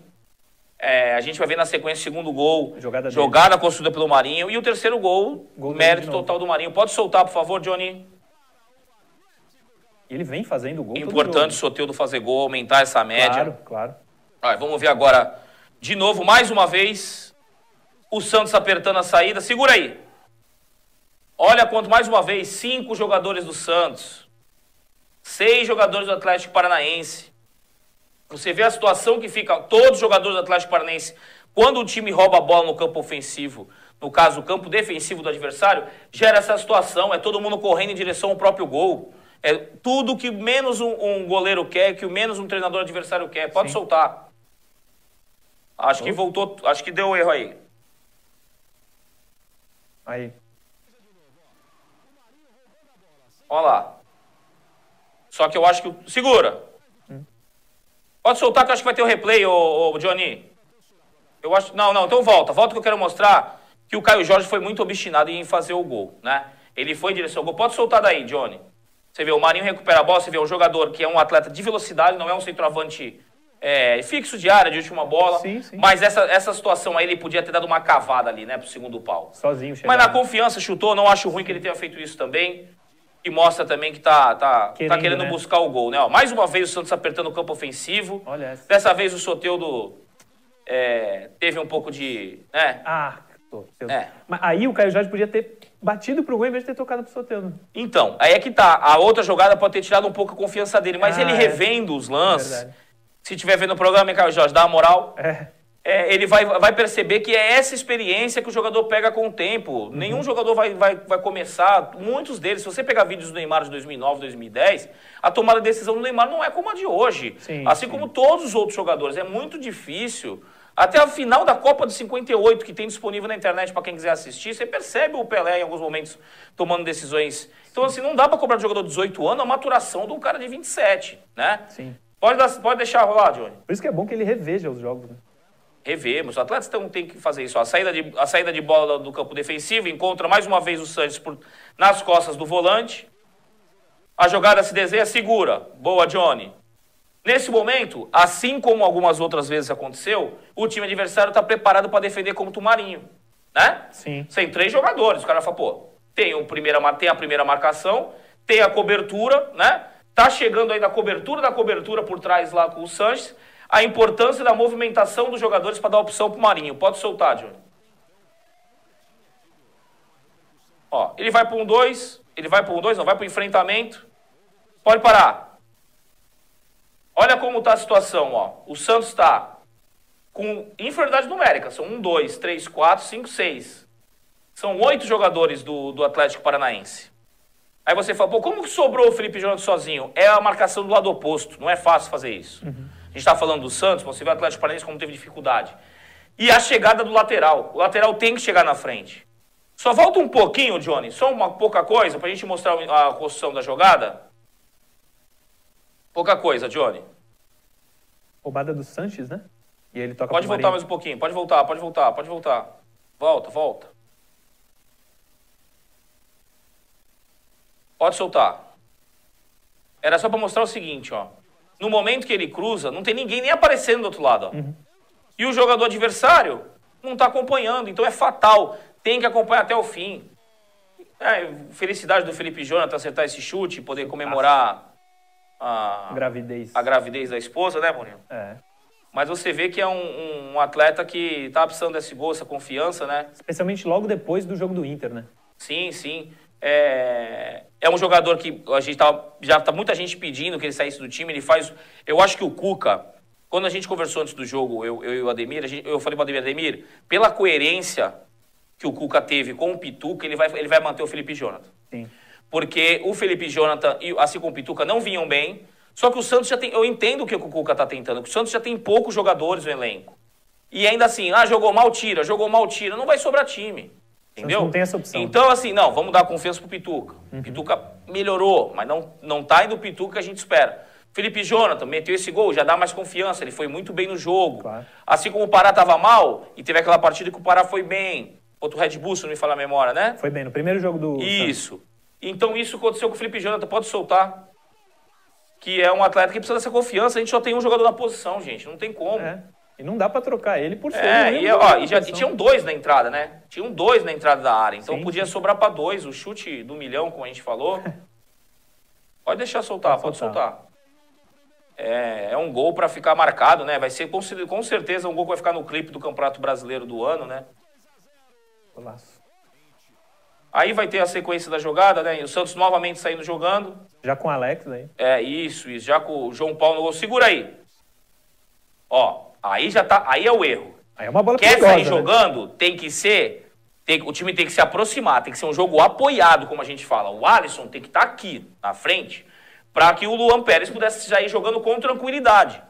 É, a gente vai ver na sequência o segundo gol, Jogada jogada construída pelo Marinho. E o terceiro gol, Gol mérito total do Marinho. Pode soltar, por favor, Johnny. E ele vem fazendo gol Importante o. Soteudo fazer gol, aumentar essa média. Claro, claro. Vamos ver agora, de novo, mais uma vez, o Santos apertando a saída. Segura aí. Olha quanto, mais uma vez, cinco jogadores do Santos. Seis jogadores do Atlético Paranaense. Você vê a situação que fica, todos os jogadores do Atlético Paranaense, quando o time rouba a bola no campo ofensivo, no caso, o campo defensivo do adversário, gera essa situação, é todo mundo correndo em direção ao próprio gol. É tudo que menos um, um goleiro quer, que o menos um treinador adversário quer. Pode Sim. soltar. Acho que voltou, acho que deu erro aí. Aí. Olha lá. Só que eu acho que. Segura! Pode soltar que eu acho que vai ter o replay, ô, ô, Johnny. Eu acho. Não, não, então volta. Volta que eu quero mostrar que o Caio Jorge foi muito obstinado em fazer o gol, né? Ele foi em direção ao gol. Pode soltar daí, Johnny. Você vê, o Marinho recupera a bola, você vê um jogador que é um atleta de velocidade, não é um centroavante é, fixo de área, de última bola. Sim, sim. Mas essa, essa situação aí, ele podia ter dado uma cavada ali, né, pro segundo pau. Sozinho chegando. Mas na confiança chutou, não acho ruim que ele tenha feito isso também. E mostra também que tá, tá, tá Querendo, querendo né? buscar o gol, né? Ó, mais uma vez o Santos apertando o campo ofensivo. Olha essa. Dessa vez o Soteudo é, teve um pouco de. Né? Ah, tô. É. Mas aí o Caio Jorge podia ter batido pro gol em vez de ter tocado pro Soteldo. Então, aí é que tá. A outra jogada pode ter tirado um pouco a confiança dele. Mas Ah, ele é. revendo os lances, Verdade. se tiver vendo o programa, hein, Caio Jorge, dá uma moral. É. é, ele vai, vai perceber que é essa experiência que o jogador pega com o tempo. Uhum. Nenhum jogador vai, vai, vai começar, muitos deles, se você pegar vídeos do Neymar de 2009, 2010, a tomada de decisão do Neymar não é como a de hoje. Sim, assim sim. como todos os outros jogadores. É muito difícil. Até a final da Copa de 58, que tem disponível na internet para quem quiser assistir, você percebe o Pelé em alguns momentos tomando decisões. Então, assim, não dá para cobrar do jogador de 18 anos a maturação de um cara de 27, né? Sim. Pode, dar- pode deixar rolar, Johnny. Por isso que é bom que ele reveja os jogos. Né? Revemos. Os atletas tão, têm que fazer isso. A saída, de, a saída de bola do campo defensivo encontra mais uma vez o Santos por- nas costas do volante. A jogada se desenha, segura. Boa, Johnny. Nesse momento, assim como algumas outras vezes aconteceu, o time adversário está preparado para defender como o Tumarinho. Né? Sim. Sem três jogadores. O cara fala, pô, tem, o primeira, tem a primeira marcação, tem a cobertura, né? Tá chegando aí na cobertura da cobertura por trás lá com o Sanches. A importância da movimentação dos jogadores para dar opção pro Marinho. Pode soltar, Júnior. Ó, ele vai para um 2, ele vai para um 2, não, vai para o enfrentamento. Pode parar. Olha como está a situação, ó. O Santos está com inferioridade numérica. São 1, 2, 3, 4, 5, 6. São oito jogadores do, do Atlético Paranaense. Aí você fala, pô, como que sobrou o Felipe Jonathan sozinho? É a marcação do lado oposto. Não é fácil fazer isso. A gente está falando do Santos, você vê o Atlético Paranaense como teve dificuldade. E a chegada do lateral. O lateral tem que chegar na frente. Só volta um pouquinho, Johnny, só uma pouca coisa, pra gente mostrar a construção da jogada. Pouca coisa, Johnny. Roubada do Sanches, né? E ele toca Pode voltar Marinho. mais um pouquinho, pode voltar, pode voltar, pode voltar. Volta, volta. Pode soltar. Era só para mostrar o seguinte, ó. No momento que ele cruza, não tem ninguém nem aparecendo do outro lado, ó. E o jogador adversário não está acompanhando, então é fatal. Tem que acompanhar até o fim. É, felicidade do Felipe Jonathan acertar esse chute e poder comemorar a, Gravidez. a gravidez da esposa, né, Mourinho? É. Mas você vê que é um, um- atleta que tá precisando desse gol, essa confiança, né? Especialmente logo depois do jogo do Inter, né? Sim, sim. É, é um jogador que a gente tá, já tá muita gente pedindo que ele saísse do time. Ele faz. Eu acho que o Cuca, quando a gente conversou antes do jogo, eu, eu e o Ademir, gente- eu falei para o Ademir, Ademir, pela coerência que o Cuca teve com o Pituca, ele vai, ele vai manter o Felipe Jonathan. Sim. Porque o Felipe Jonathan e assim como o Pituca não vinham bem. Só que o Santos já tem. Eu entendo o que o Cuca tá tentando. que O Santos já tem poucos jogadores no elenco. E ainda assim, ah, jogou mal, tira, jogou mal, tira. Não vai sobrar time. Entendeu? não tem essa opção. Então, assim, não, vamos dar confiança pro Pituca. Pituca melhorou, mas não, não tá indo o Pituca que a gente espera. Felipe Jonathan meteu esse gol, já dá mais confiança, ele foi muito bem no jogo. Claro. Assim como o Pará estava mal, e teve aquela partida que o Pará foi bem. Outro Red Bull, se não me fala a memória, né? Foi bem, no primeiro jogo do. Isso. Então isso aconteceu com o Felipe Jonathan, pode soltar. Que é um atleta que precisa dessa confiança. A gente só tem um jogador na posição, gente. Não tem como. É. E não dá pra trocar ele por ser. É, e, ó, e, já, e tinham dois na entrada, né? Tinham dois na entrada da área. Então Sim, podia sim. sobrar para dois. O chute do milhão, como a gente falou. (laughs) pode deixar soltar, Pode pode, soltar. soltar. É, é um gol para ficar marcado, né? Vai ser com, com certeza um gol que vai ficar no clipe do Campeonato Brasileiro do ano, né? Golaço. Aí vai ter a sequência da jogada, né? E o Santos novamente saindo jogando. Já com o Alex aí. É, isso, isso. Já com o João Paulo no gol. Segura aí. Ó, aí já tá. Aí é o erro. Aí é uma bola Quer perigosa, sair né? jogando, tem que ser. tem- o time tem que se aproximar, tem que ser um jogo apoiado, como a gente fala. O Alisson tem que estar aqui na frente para que o Luan Pérez pudesse sair jogando com tranquilidade.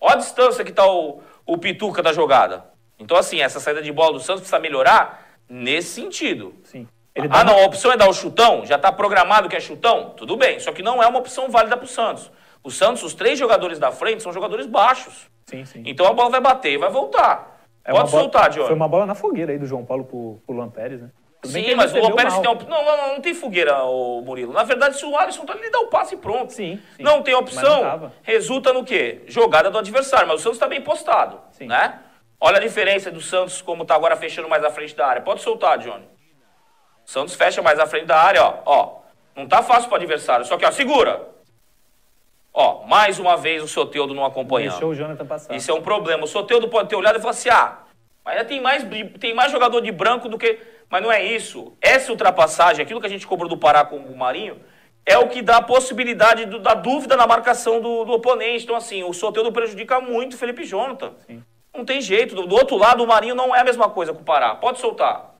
Olha a distância que está o, o Pituca da jogada. Então, assim, essa saída de bola do Santos precisa melhorar nesse sentido. Sim. Ah, não, a opção é dar o chutão? Já está programado que é chutão? Tudo bem, só que não é uma opção válida para o Santos. O Santos, os três jogadores da frente são jogadores baixos. Sim, sim. Então a bola vai bater e vai voltar. É Pode bola- soltar, Diogo. Foi uma bola na fogueira aí do João Paulo pro, pro Luan Pérez, né? Tudo Sim, mas o Luan Pérez mal. tem op... não, não, não, não tem fogueira, o Murilo. Na verdade, se o Alisson tá ele dá o passe e pronto. Sim, sim. Não tem não opção, tava. resulta no quê? Jogada do adversário, mas o Santos tá bem postado, Sim. né? Olha a diferença do Santos, como tá agora fechando mais à frente da área. Pode soltar, Johnny. Santos fecha mais à frente da área, ó. ó. Não tá fácil pro adversário, só que, ó, segura. Ó, mais uma vez o Soteudo não acompanhando. Deixou o Jonathan passar. Isso é um problema. O Soteudo pode ter olhado e falar assim: ah, mas ainda tem mais, tem mais jogador de branco do que. Mas não é isso. Essa ultrapassagem, aquilo que a gente cobrou do Pará com o Marinho, é o que dá a possibilidade do- da dúvida na marcação do, do oponente. Então, assim, o Soteudo prejudica muito o Felipe Jonathan. Sim. Não tem jeito. Do, do outro lado, o Marinho não é a mesma coisa com o Pará. Pode soltar.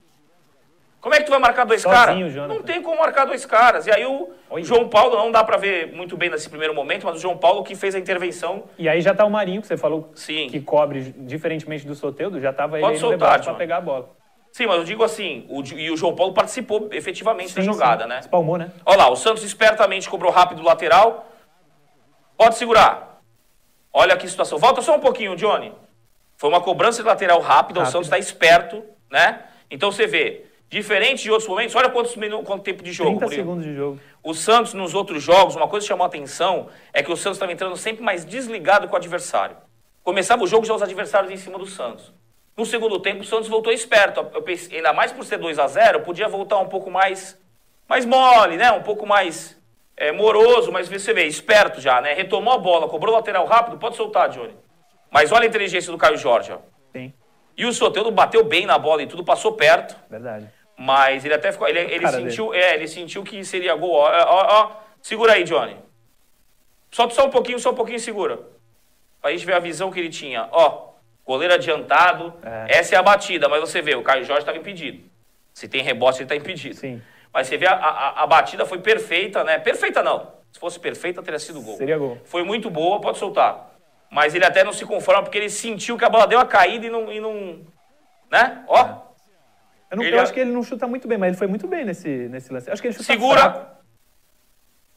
Como é que tu vai marcar dois caras? Não tem como marcar dois caras. E aí o Olha. João Paulo, não dá pra ver muito bem nesse primeiro momento, mas o João Paulo que fez a intervenção E aí já tá o Marinho, que você falou Sim. que cobre diferentemente do Soteudo, já tava ele Pode aí no soltar, John. pegar a bola. Sim, mas eu digo assim, o, e o João Paulo participou efetivamente da Sim, jogada, sim. né? Espalmou, né? Olha lá, o Santos espertamente cobrou rápido o lateral. Pode segurar. Olha que situação. Volta só um pouquinho, Johnny. Foi uma cobrança de lateral rápida, o. Santos está esperto, né? Então você vê, diferente de outros momentos, olha quantos minutos, quanto tempo de jogo. 30 Murilo. segundos de jogo. O Santos, nos outros jogos, uma coisa que chamou a atenção é que o Santos estava entrando sempre mais desligado com o adversário. Começava o jogo já os adversários em cima do Santos. No segundo tempo, o Santos voltou esperto. Eu pensei, ainda mais por ser 2 a 0 podia voltar um pouco mais, mais mole, né? Um pouco mais é, moroso, mas você vê, esperto já, né? Retomou a bola, cobrou o lateral rápido, pode soltar, Johnny. Mas olha a inteligência do Caio Jorge, ó. Sim, E o Soteldo bateu bem na bola e tudo, passou perto. verdade. Mas ele até ficou. Ele, ele sentiu. É, ele sentiu que seria gol. Ó, ó, ó. Segura aí, Johnny. Solta só um pouquinho, só um pouquinho, segura. Pra gente ver a visão que ele tinha. Ó, goleiro adiantado. É. Essa é a batida, mas você vê, o Caio Jorge estava impedido. Se tem rebote, ele tá impedido. Sim. Mas você vê, a, a, a batida foi perfeita, né? Perfeita não. Se fosse perfeita, teria sido gol. Seria gol. Foi muito boa, pode soltar. Mas ele até não se conforma porque ele sentiu que a bola deu a caída e não. E não né? Ó. Eu, não, Ele eu acho que ele não chuta muito bem, mas ele foi muito bem nesse, nesse lance. Eu acho que ele chuta Segura. fraco.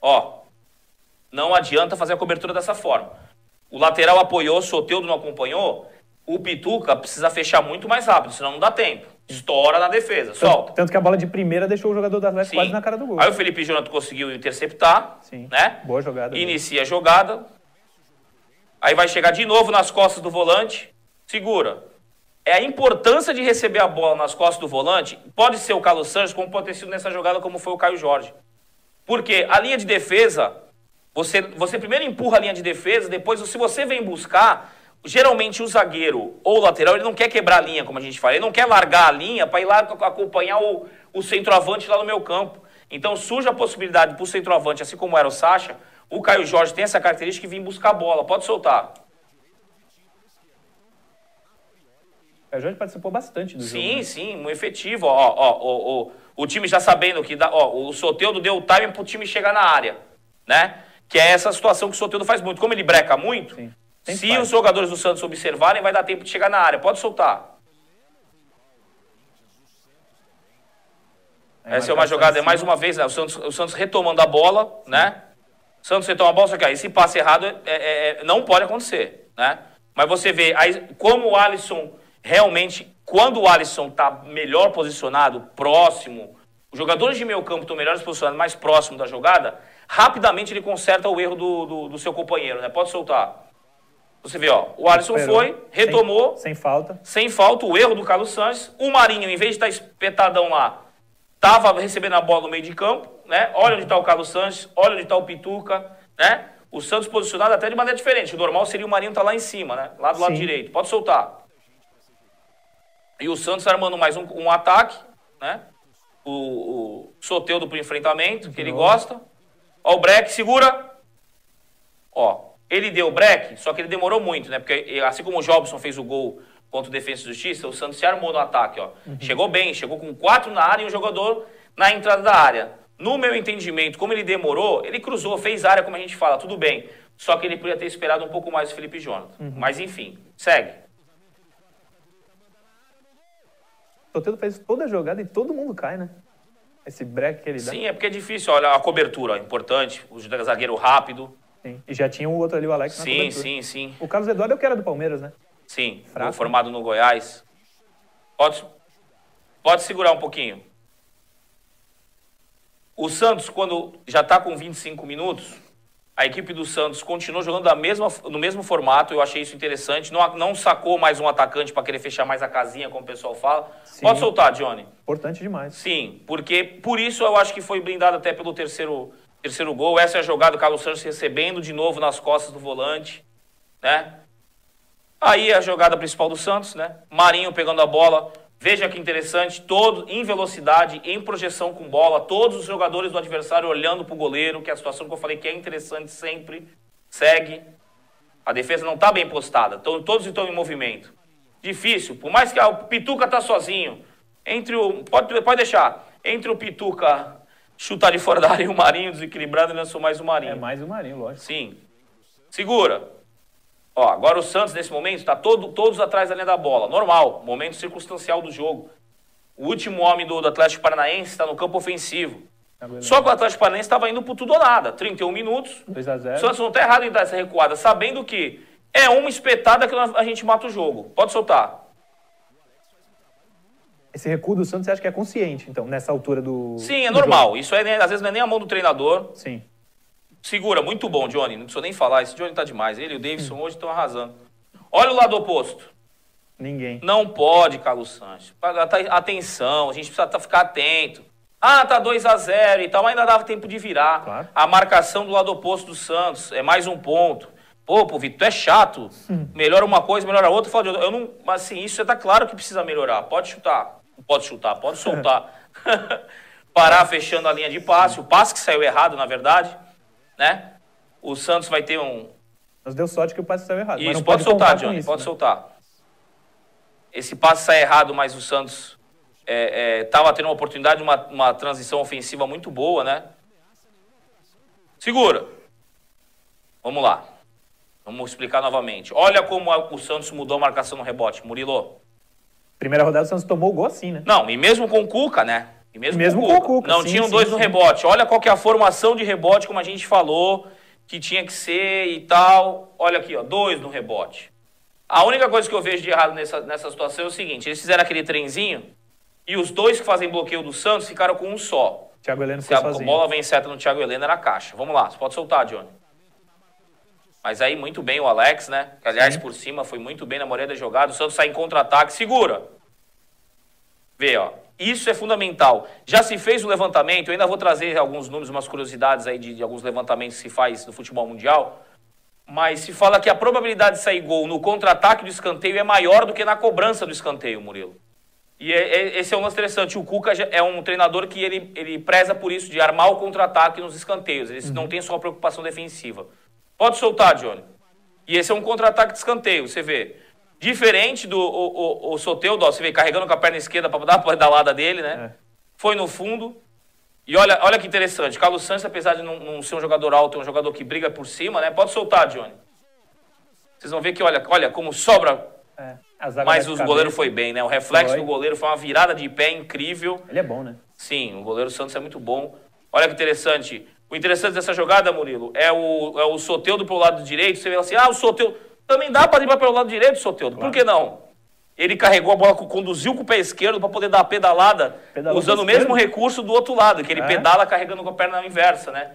Ó, não adianta fazer a cobertura dessa forma. O lateral apoiou, o Soteudo não acompanhou. O Pituca precisa fechar muito mais rápido, senão não dá tempo. Estoura na defesa, solta. Tanto que a bola de primeira deixou o jogador do Atlético Sim. quase na cara do gol. Aí o Felipe Jonathan conseguiu interceptar, Sim. né? Boa jogada. dele. Inicia a jogada. Aí vai chegar de novo nas costas do volante. Segura. É a importância de receber a bola nas costas do volante. Pode ser o Carlos Santos, como pode ter sido nessa jogada, como foi o Caio Jorge. Porque a linha de defesa, você, você primeiro empurra a linha de defesa, depois, se você vem buscar, geralmente o zagueiro ou o lateral, ele não quer quebrar a linha, como a gente fala. Ele não quer largar a linha para ir lá ac- acompanhar o, o centroavante lá no meu campo. Então surge a possibilidade para o centroavante, assim como era o Sacha, o Caio Jorge tem essa característica de vir buscar a bola. Pode soltar. O Jorge participou bastante do jogo. Sim, né? sim, muito efetivo. Ó, ó, ó, ó, o time já sabendo que dá, ó, o Soteudo deu o time pro time chegar na área, né? Que é essa situação que o Soteudo faz muito. Como ele breca muito, Sim. Se faz. os jogadores do Santos observarem, vai dar tempo de chegar na área. Pode soltar. Aí Essa é uma jogada, é mais uma vez, né? O Santos, o Santos retomando a bola, né? Santos retoma a bola, só que aí esse passe errado é, é, é, não pode acontecer, né? Mas você vê aí, como o Alisson realmente, quando o Alisson está melhor posicionado, próximo, os jogadores de meio campo estão melhores posicionados, mais próximo da jogada, rapidamente ele conserta o erro do, do, do seu companheiro, né? Pode soltar. Você vê, ó, o Alisson Recuperou. foi, retomou, Sem, sem falta. sem falta, o erro do Carlos Sanches. O Marinho, em vez de estar espetadão lá, estava recebendo a bola no meio de campo, né? Olha onde está o Carlos Sanches, olha onde está o Pituca, né? O Santos posicionado até de maneira diferente. O normal seria o Marinho estar lá em cima, né? Lá do lado Sim. direito. Pode soltar. E o Santos armando mais um, um ataque, né? O, o Soteudo pro enfrentamento, que ele gosta. Ó, o break, segura. Ó, ele deu break, só que ele demorou muito, né? Porque assim como o Jobson fez o gol contra o Defesa e Justiça, o Santos se armou no ataque, ó. Chegou bem, chegou com quatro na área e um jogador na entrada da área. No meu entendimento, como ele demorou, ele cruzou, fez área, como a gente fala, tudo bem. Só que ele podia ter esperado um pouco mais o Felipe Jonathan. Mas enfim, segue. O Soteldo fez toda a jogada e todo mundo cai, né? Esse break que ele dá. Sim, é porque é difícil, olha, a cobertura, ó, importante, o zagueiro rápido. Sim. E já tinha o outro ali, o Alex, na Sim, cobertura. sim, sim. O Carlos Eduardo é o que era do Palmeiras, né? Sim, Fraco. formado no Goiás. Pode, pode segurar um pouquinho. O Santos, quando já está com 25 minutos, a equipe do Santos continuou jogando da mesma, no mesmo formato. Eu achei isso interessante. Não, não sacou mais um atacante para querer fechar mais a casinha, como o pessoal fala. Sim. Pode soltar, Johnny. Importante demais. Sim, porque por isso eu acho que foi blindado até pelo terceiro, terceiro gol. Essa é a jogada, o Carlos Santos recebendo de novo nas costas do volante, né? Aí a jogada principal do Santos, né? Marinho pegando a bola. Veja que interessante, todo em velocidade, em projeção com bola, todos os jogadores do adversário olhando para o goleiro, que é a situação que eu falei que é interessante sempre. Segue. A defesa não está bem postada, então, todos estão em movimento. Difícil, por mais que o Pituca tá sozinho, entre o pode, pode deixar, entre o Pituca chutar de fora da área e o Marinho desequilibrado, ele lançou mais o Marinho. É mais o Marinho, lógico. Sim. Segura. Ó, agora o Santos, nesse momento, está todo, todos atrás da linha da bola. Normal, momento circunstancial do jogo. O último homem do, do Atlético Paranaense está no campo ofensivo. Só que o Atlético Paranaense estava indo por tudo ou nada. 31 minutos. 2 a O 0 Santos não está errado em dar essa recuada, sabendo que é uma espetada que a gente mata o jogo. Pode soltar. Esse recuo do Santos você acha que é consciente, então, nessa altura do. Sim, é do normal. jogo? Isso é, às vezes não é nem a mão do treinador. Sim. Segura, muito bom, Johnny. Não precisa nem falar. Esse Johnny tá demais. Ele e o Davidson hoje estão arrasando. Olha o lado oposto. Ninguém. Não pode, Carlos Sanches. Tá- Atenção, a gente precisa tá- ficar atento. Ah, tá 2 a 0 e tal, mas ainda dava tempo de virar. Claro. A marcação do lado oposto do Santos é mais um ponto. Pô, pô, Vitor, tu é chato. Melhora uma coisa, melhora outra. Fala. Eu não, mas assim, isso tá claro que precisa melhorar. Pode chutar. Pode chutar, pode soltar. (laughs) (laughs) Parar fechando a linha de passe. O passe que saiu errado, na verdade. Né? O Santos vai ter um, Mas deu sorte que o passe saiu errado. isso, pode, contar soltar, Johnny, isso, pode né? soltar. Esse passe sai errado, mas o Santos estava tendo uma oportunidade, uma, uma transição ofensiva muito boa, né? Segura. Vamos lá. Vamos explicar novamente. Olha como o Santos mudou a marcação no rebote, Murilo. Primeira rodada o Santos tomou o gol assim, né? Não, e mesmo com o Cuca, né? E mesmo, mesmo com, o Cuca. Não sim, tinham sim, dois no sim. rebote. Olha qual que é a formação de rebote, como a gente falou, que tinha que ser e tal. Olha aqui, ó, dois no rebote. A única coisa que eu vejo de errado nessa, nessa situação é o seguinte: eles fizeram aquele trenzinho e os dois que fazem bloqueio do Santos ficaram com um só. Thiago Heleno Se a sozinho. bola vem certa no Thiago Helena, era caixa. Vamos lá, você pode soltar, Johnny. Mas aí, muito bem o Alex, né? Que, aliás, por cima, foi muito bem na maioria das jogadas. O Santos sai em contra-ataque, segura. Vê, ó. Isso é fundamental. Já se fez o levantamento, eu ainda vou trazer alguns números, umas curiosidades aí de, de alguns levantamentos que se faz no futebol mundial. Mas se fala que a probabilidade de sair gol no contra-ataque do escanteio é maior do que na cobrança do escanteio, Murilo. E é- é- esse é um lance interessante. O Cuca é um treinador que ele, ele preza por isso, de armar o contra-ataque nos escanteios. Ele não tem só preocupação defensiva. Pode soltar, Johnny. E esse é um contra-ataque de escanteio, você vê. Diferente do o, o, o Soteldo, ó, você vê carregando com a perna esquerda para dar a pedalada dele, né? É. Foi no fundo. E olha, olha que interessante. Carlos Santos, apesar de não, não ser um jogador alto, é um jogador que briga por cima, né? Pode soltar, Johnny. Vocês vão ver que, olha, olha como sobra É. Mas goleiros bem. foi bem, né? O reflexo Foi. do goleiro foi uma virada de pé incrível. Ele é bom, né? Sim, o goleiro Santos é muito bom. Olha que interessante. O interessante dessa jogada, Murilo, é o, é o Soteudo pelo lado direito. Você vê assim, ah, o Soteudo... Também dá para driblar pelo lado direito, Soteudo. Claro. Por que não? Ele carregou a bola, conduziu com o pé esquerdo para poder dar a pedalada, Pedalou usando o mesmo recurso do outro lado, que ele é. pedala carregando com a perna inversa, né?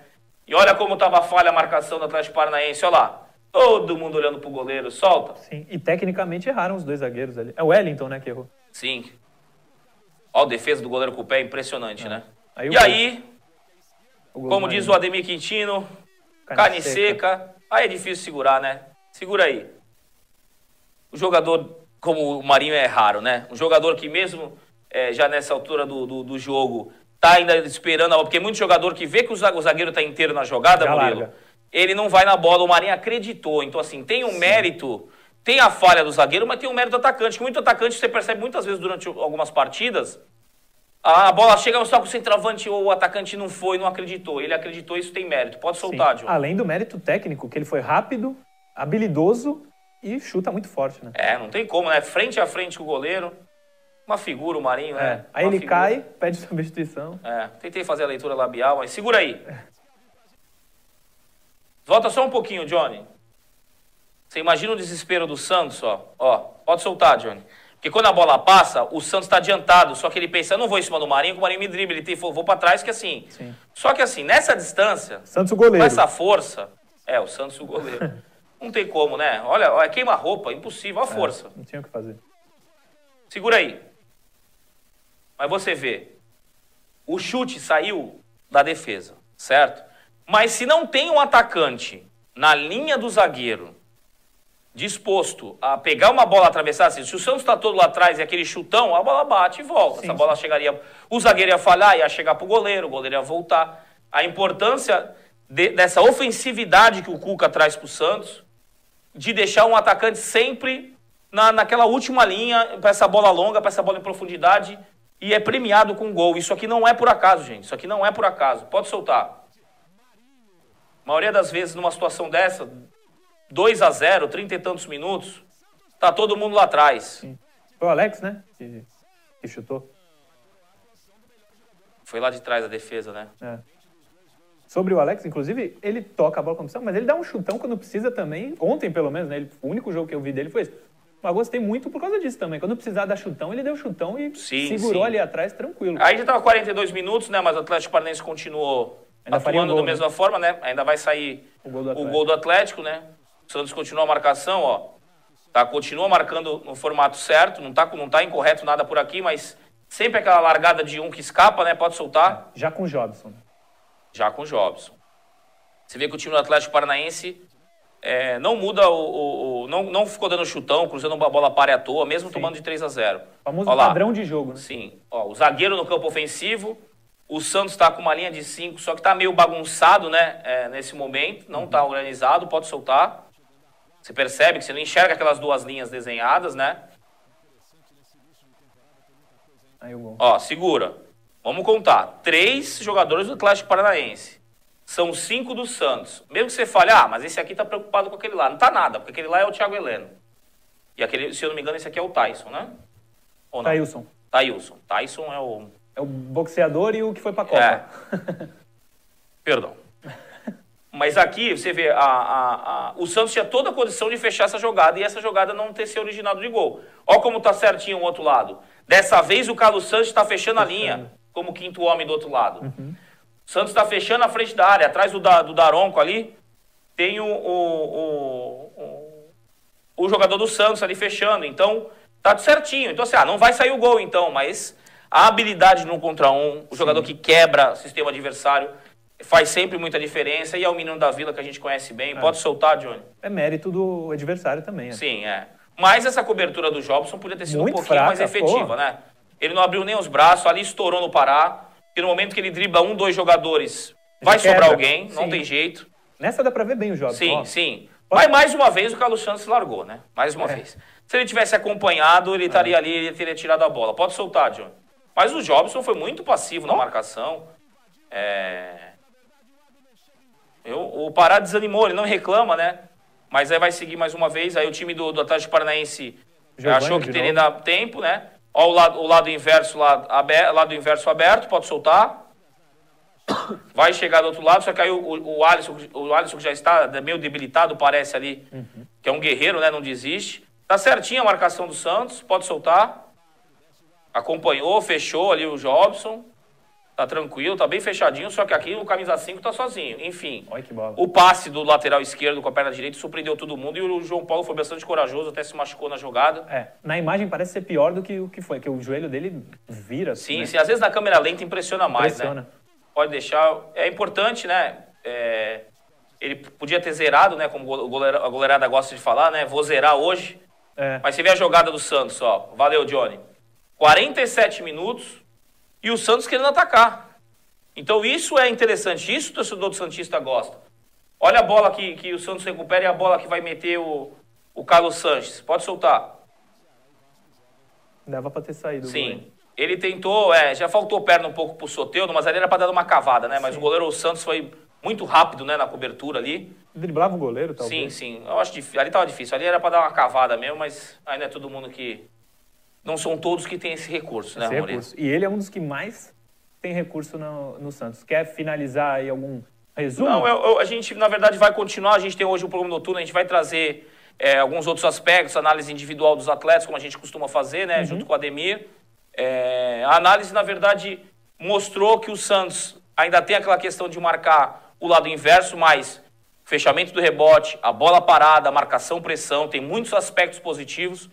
E olha como estava a falha a marcação do Atlético Paranaense, olha lá. Todo mundo olhando pro goleiro, solta. Sim, e tecnicamente erraram os dois zagueiros ali. É o Wellington, né, que errou. Sim. Ó, a defesa do goleiro com o pé impressionante, é. né? Aí e aí, como diz o Ademir Quintino, carne, carne seca. seca. Aí é difícil segurar, né? Segura aí. O jogador, como o Marinho é raro, né? Um jogador que mesmo é, já nessa altura do, do, do, jogo tá ainda esperando a bola, porque muito jogador que vê que o zagueiro tá inteiro na jogada, já Murilo, larga. ele não vai na bola, o Marinho acreditou. Então, assim, tem um Sim. mérito, tem a falha do zagueiro, mas tem um mérito do atacante. Que muito atacante você percebe muitas vezes durante algumas partidas, a bola chega só com o centroavante ou o atacante não foi, não acreditou. Ele acreditou, isso tem mérito. Pode soltar, Sim. John. Além do mérito técnico, que ele foi rápido, habilidoso e chuta muito forte, né? É, não tem como, né? Frente a frente com o goleiro. Uma figura, o Marinho, é. né? Aí uma ele figura. cai, pede substituição. É, tentei fazer a leitura labial, mas segura aí. Volta só um pouquinho, Johnny. Você imagina o desespero do Santos, ó. Ó, pode soltar, Johnny. Porque quando a bola passa, o Santos está adiantado. Só que ele pensa, eu não vou em cima do Marinho, que o Marinho me dribla. Ele tem, vou para trás, que assim. Sim. Só que assim, nessa distância, Santos o goleiro. com essa força, é, o Santos o goleiro. (laughs) não tem como, né? Olha, olha queima roupa, impossível, a é, força. Não tinha o que fazer. Segura aí. Mas você vê, o chute saiu da defesa, certo? Mas se não tem um atacante na linha do zagueiro disposto a pegar uma bola atravessar, assim, se o Santos está todo lá atrás e aquele chutão, a bola bate e volta. Sim, Essa bola sim. chegaria. O zagueiro ia falhar, ia chegar para o goleiro, o goleiro ia voltar. A importância de, dessa ofensividade que o Cuca traz para o Santos, de deixar um atacante sempre na, naquela última linha, para essa bola longa, para essa bola em profundidade, e é premiado com gol. Isso aqui não é por acaso, gente. Isso aqui não é por acaso. Pode soltar. A maioria das vezes, numa situação dessa, 2 a 0 30 e tantos minutos, tá todo mundo lá atrás. Sim. Foi o Alex, né? Que, que, chutou. Foi lá de trás a defesa, né? É. Sobre o Alex, inclusive, ele toca a bola quando precisa, mas ele dá um chutão quando precisa também. Ontem, pelo menos, né? Ele, o único jogo que eu vi dele foi esse. Mas gostei muito por causa disso também. Quando precisar dar chutão, ele deu chutão e sim, segurou sim. ali atrás tranquilo. Aí já tava 42 minutos, né? Mas o Atlético Paranaense continuou Ainda atuando um gol, da mesma né? forma, né? Ainda vai sair o gol, o gol do Atlético, né? O Santos continua a marcação, ó. Tá, continua marcando no formato certo, não tá, não tá incorreto nada por aqui, mas sempre aquela largada de um que escapa, né? Pode soltar. É, já com o Jobson. Já com o Jobson. Você vê que o time do Atlético Paranaense é, não muda o, o, o, não, não ficou dando chutão, cruzando uma bola pare à toa, mesmo Sim. tomando de 3 a 0 O famoso padrão de jogo, né? Sim. Ó, o zagueiro no campo ofensivo, o Santos está com uma linha de 5, só que está meio bagunçado, né? É, nesse momento, não está organizado, pode soltar. Você percebe que você não enxerga aquelas duas linhas desenhadas, né? Aí, Ó, segura. Vamos contar. Três jogadores do Atlético Paranaense. São cinco do Santos. Mesmo que você fale, ah, mas esse aqui tá preocupado com aquele lá. Não tá nada, porque aquele lá é o Thiago Heleno. E aquele, se eu não me engano, esse aqui é o Tyson, né? Ou não? Tailson. Tailson. Tyson é o... É o boxeador e o que foi pra Copa. É. (laughs) Perdão. Mas aqui você vê, a, a, a, o Santos tinha toda a condição de fechar essa jogada e essa jogada não ter se originado de gol. Olha como tá certinho o outro lado. Dessa vez o Carlos Santos está fechando a linha, como quinto homem do outro lado. Uhum. O Santos está fechando a frente da área, atrás do, da, do Daronco ali, tem o, o, o, o, jogador do Santos ali fechando. Então, tá certinho. Então, assim, ah, não vai sair o gol então, mas a habilidade no contra um, o jogador que quebra o sistema adversário faz sempre muita diferença e é o menino da vila que a gente conhece bem. É. Pode soltar, Johnny. É mérito do adversário também. É. Sim, é. Mas essa cobertura do Jobson podia ter sido Muito um pouquinho fraca, mais efetiva, pô. né? Ele não abriu nem os braços, ali estourou no Pará. E no momento que ele dribla um, dois jogadores, vai sobrar alguém, sim. não tem jeito. Nessa dá pra ver bem o Jobson. Sim, ó. sim. Mas mais uma vez o Carlos Santos largou, né? Mais uma é. vez. Se ele tivesse acompanhado, ele estaria é. ali, ele teria tirado a bola. Pode soltar, John. Mas o Jobson foi muito passivo na marcação. É... Eu, o Pará desanimou, ele não reclama, né? Mas aí vai seguir mais uma vez. Aí o time do, do Atlético Paranaense Giovani, achou que teria tempo, né? Ó, o lado, o lado inverso, lado, aberto, lado inverso aberto, pode soltar. vai chegar do outro lado, só que aí o, o, o Alisson, o Alisson que já está meio debilitado, parece ali, uhum. que é um guerreiro, né? Não desiste. Tá certinha a marcação do Santos, pode soltar. Acompanhou, fechou ali o Jobson. Tá tranquilo, tá bem fechadinho, só que aqui o camisa 5 tá sozinho. Enfim, o passe do lateral esquerdo com a perna direita surpreendeu todo mundo e o João Paulo foi bastante corajoso, até se machucou na jogada. É, na imagem parece ser pior do que o que foi, que o joelho dele vira. Sim, né? sim, às vezes na câmera lenta impressiona mais, né? impressiona. né? Pode deixar. É importante, né? É... Ele podia ter zerado, né? Como a goleirada gosta de falar, né? Vou zerar hoje. É. Mas você vê a jogada do Santos, ó. Valeu, Johnny. 47 minutos e o Santos querendo atacar. Então isso é interessante, isso o torcedor do Santista gosta. Olha a bola que, que o Santos recupera e a bola que vai meter o, o Carlos Sanches. Pode soltar. Dava para ter saído. Sim. Ele tentou, é, já faltou perna um pouco pro Soteudo, mas ali era para dar uma cavada, né? Mas sim. o goleiro o Santos foi muito rápido, né, na cobertura ali. Driblava o goleiro, talvez. Sim, sim. Eu acho difícil. Ali tava difícil. Ali era para dar uma cavada mesmo, mas ainda é todo mundo que não são todos que têm esse recurso, né, esse recurso. E ele é um dos que mais tem recurso no, no Santos. Quer finalizar aí algum resumo? Não, eu, eu, a gente, na verdade, vai continuar. A gente tem hoje o um programa noturno, a gente vai trazer é, alguns outros aspectos, análise individual dos atletas, como a gente costuma fazer, né, uhum. junto com o Ademir. É, a análise, na verdade, mostrou que o Santos ainda tem aquela questão de marcar o lado inverso, mas fechamento do rebote, a bola parada, a marcação, pressão, tem muitos aspectos positivos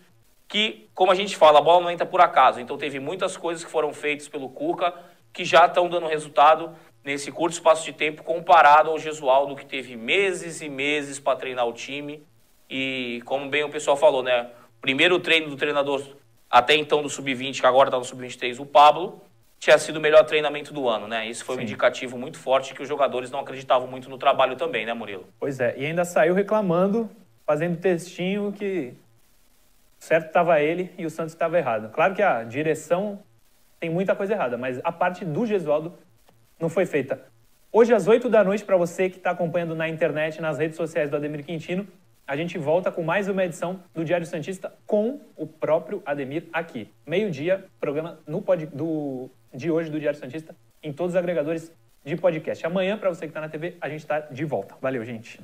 que, como a gente fala, a bola não entra por acaso. Então teve muitas coisas que foram feitas pelo Cuca que já estão dando resultado nesse curto espaço de tempo comparado ao Gesualdo que teve meses e meses para treinar o time. E como bem o pessoal falou, né? Primeiro treino do treinador até então do sub-20, que agora está no sub-23, o Pablo, tinha sido o melhor treinamento do ano, né? Isso foi Sim. um indicativo muito forte que os jogadores não acreditavam muito no trabalho também, né, Murilo? Pois é, e ainda saiu reclamando, fazendo textinho que certo estava ele e o Santos estava errado. Claro que a direção tem muita coisa errada, mas a parte do Gesualdo não foi feita. Hoje, às 8 da noite, para você que está acompanhando na internet, nas redes sociais do Ademir Quintino, a gente volta com mais uma edição do Diário Santista com o próprio Ademir aqui. Meio-dia, programa no pod, do, de hoje do Diário Santista, em todos os agregadores de podcast. Amanhã, para você que está na TV, a gente está de volta. Valeu, gente.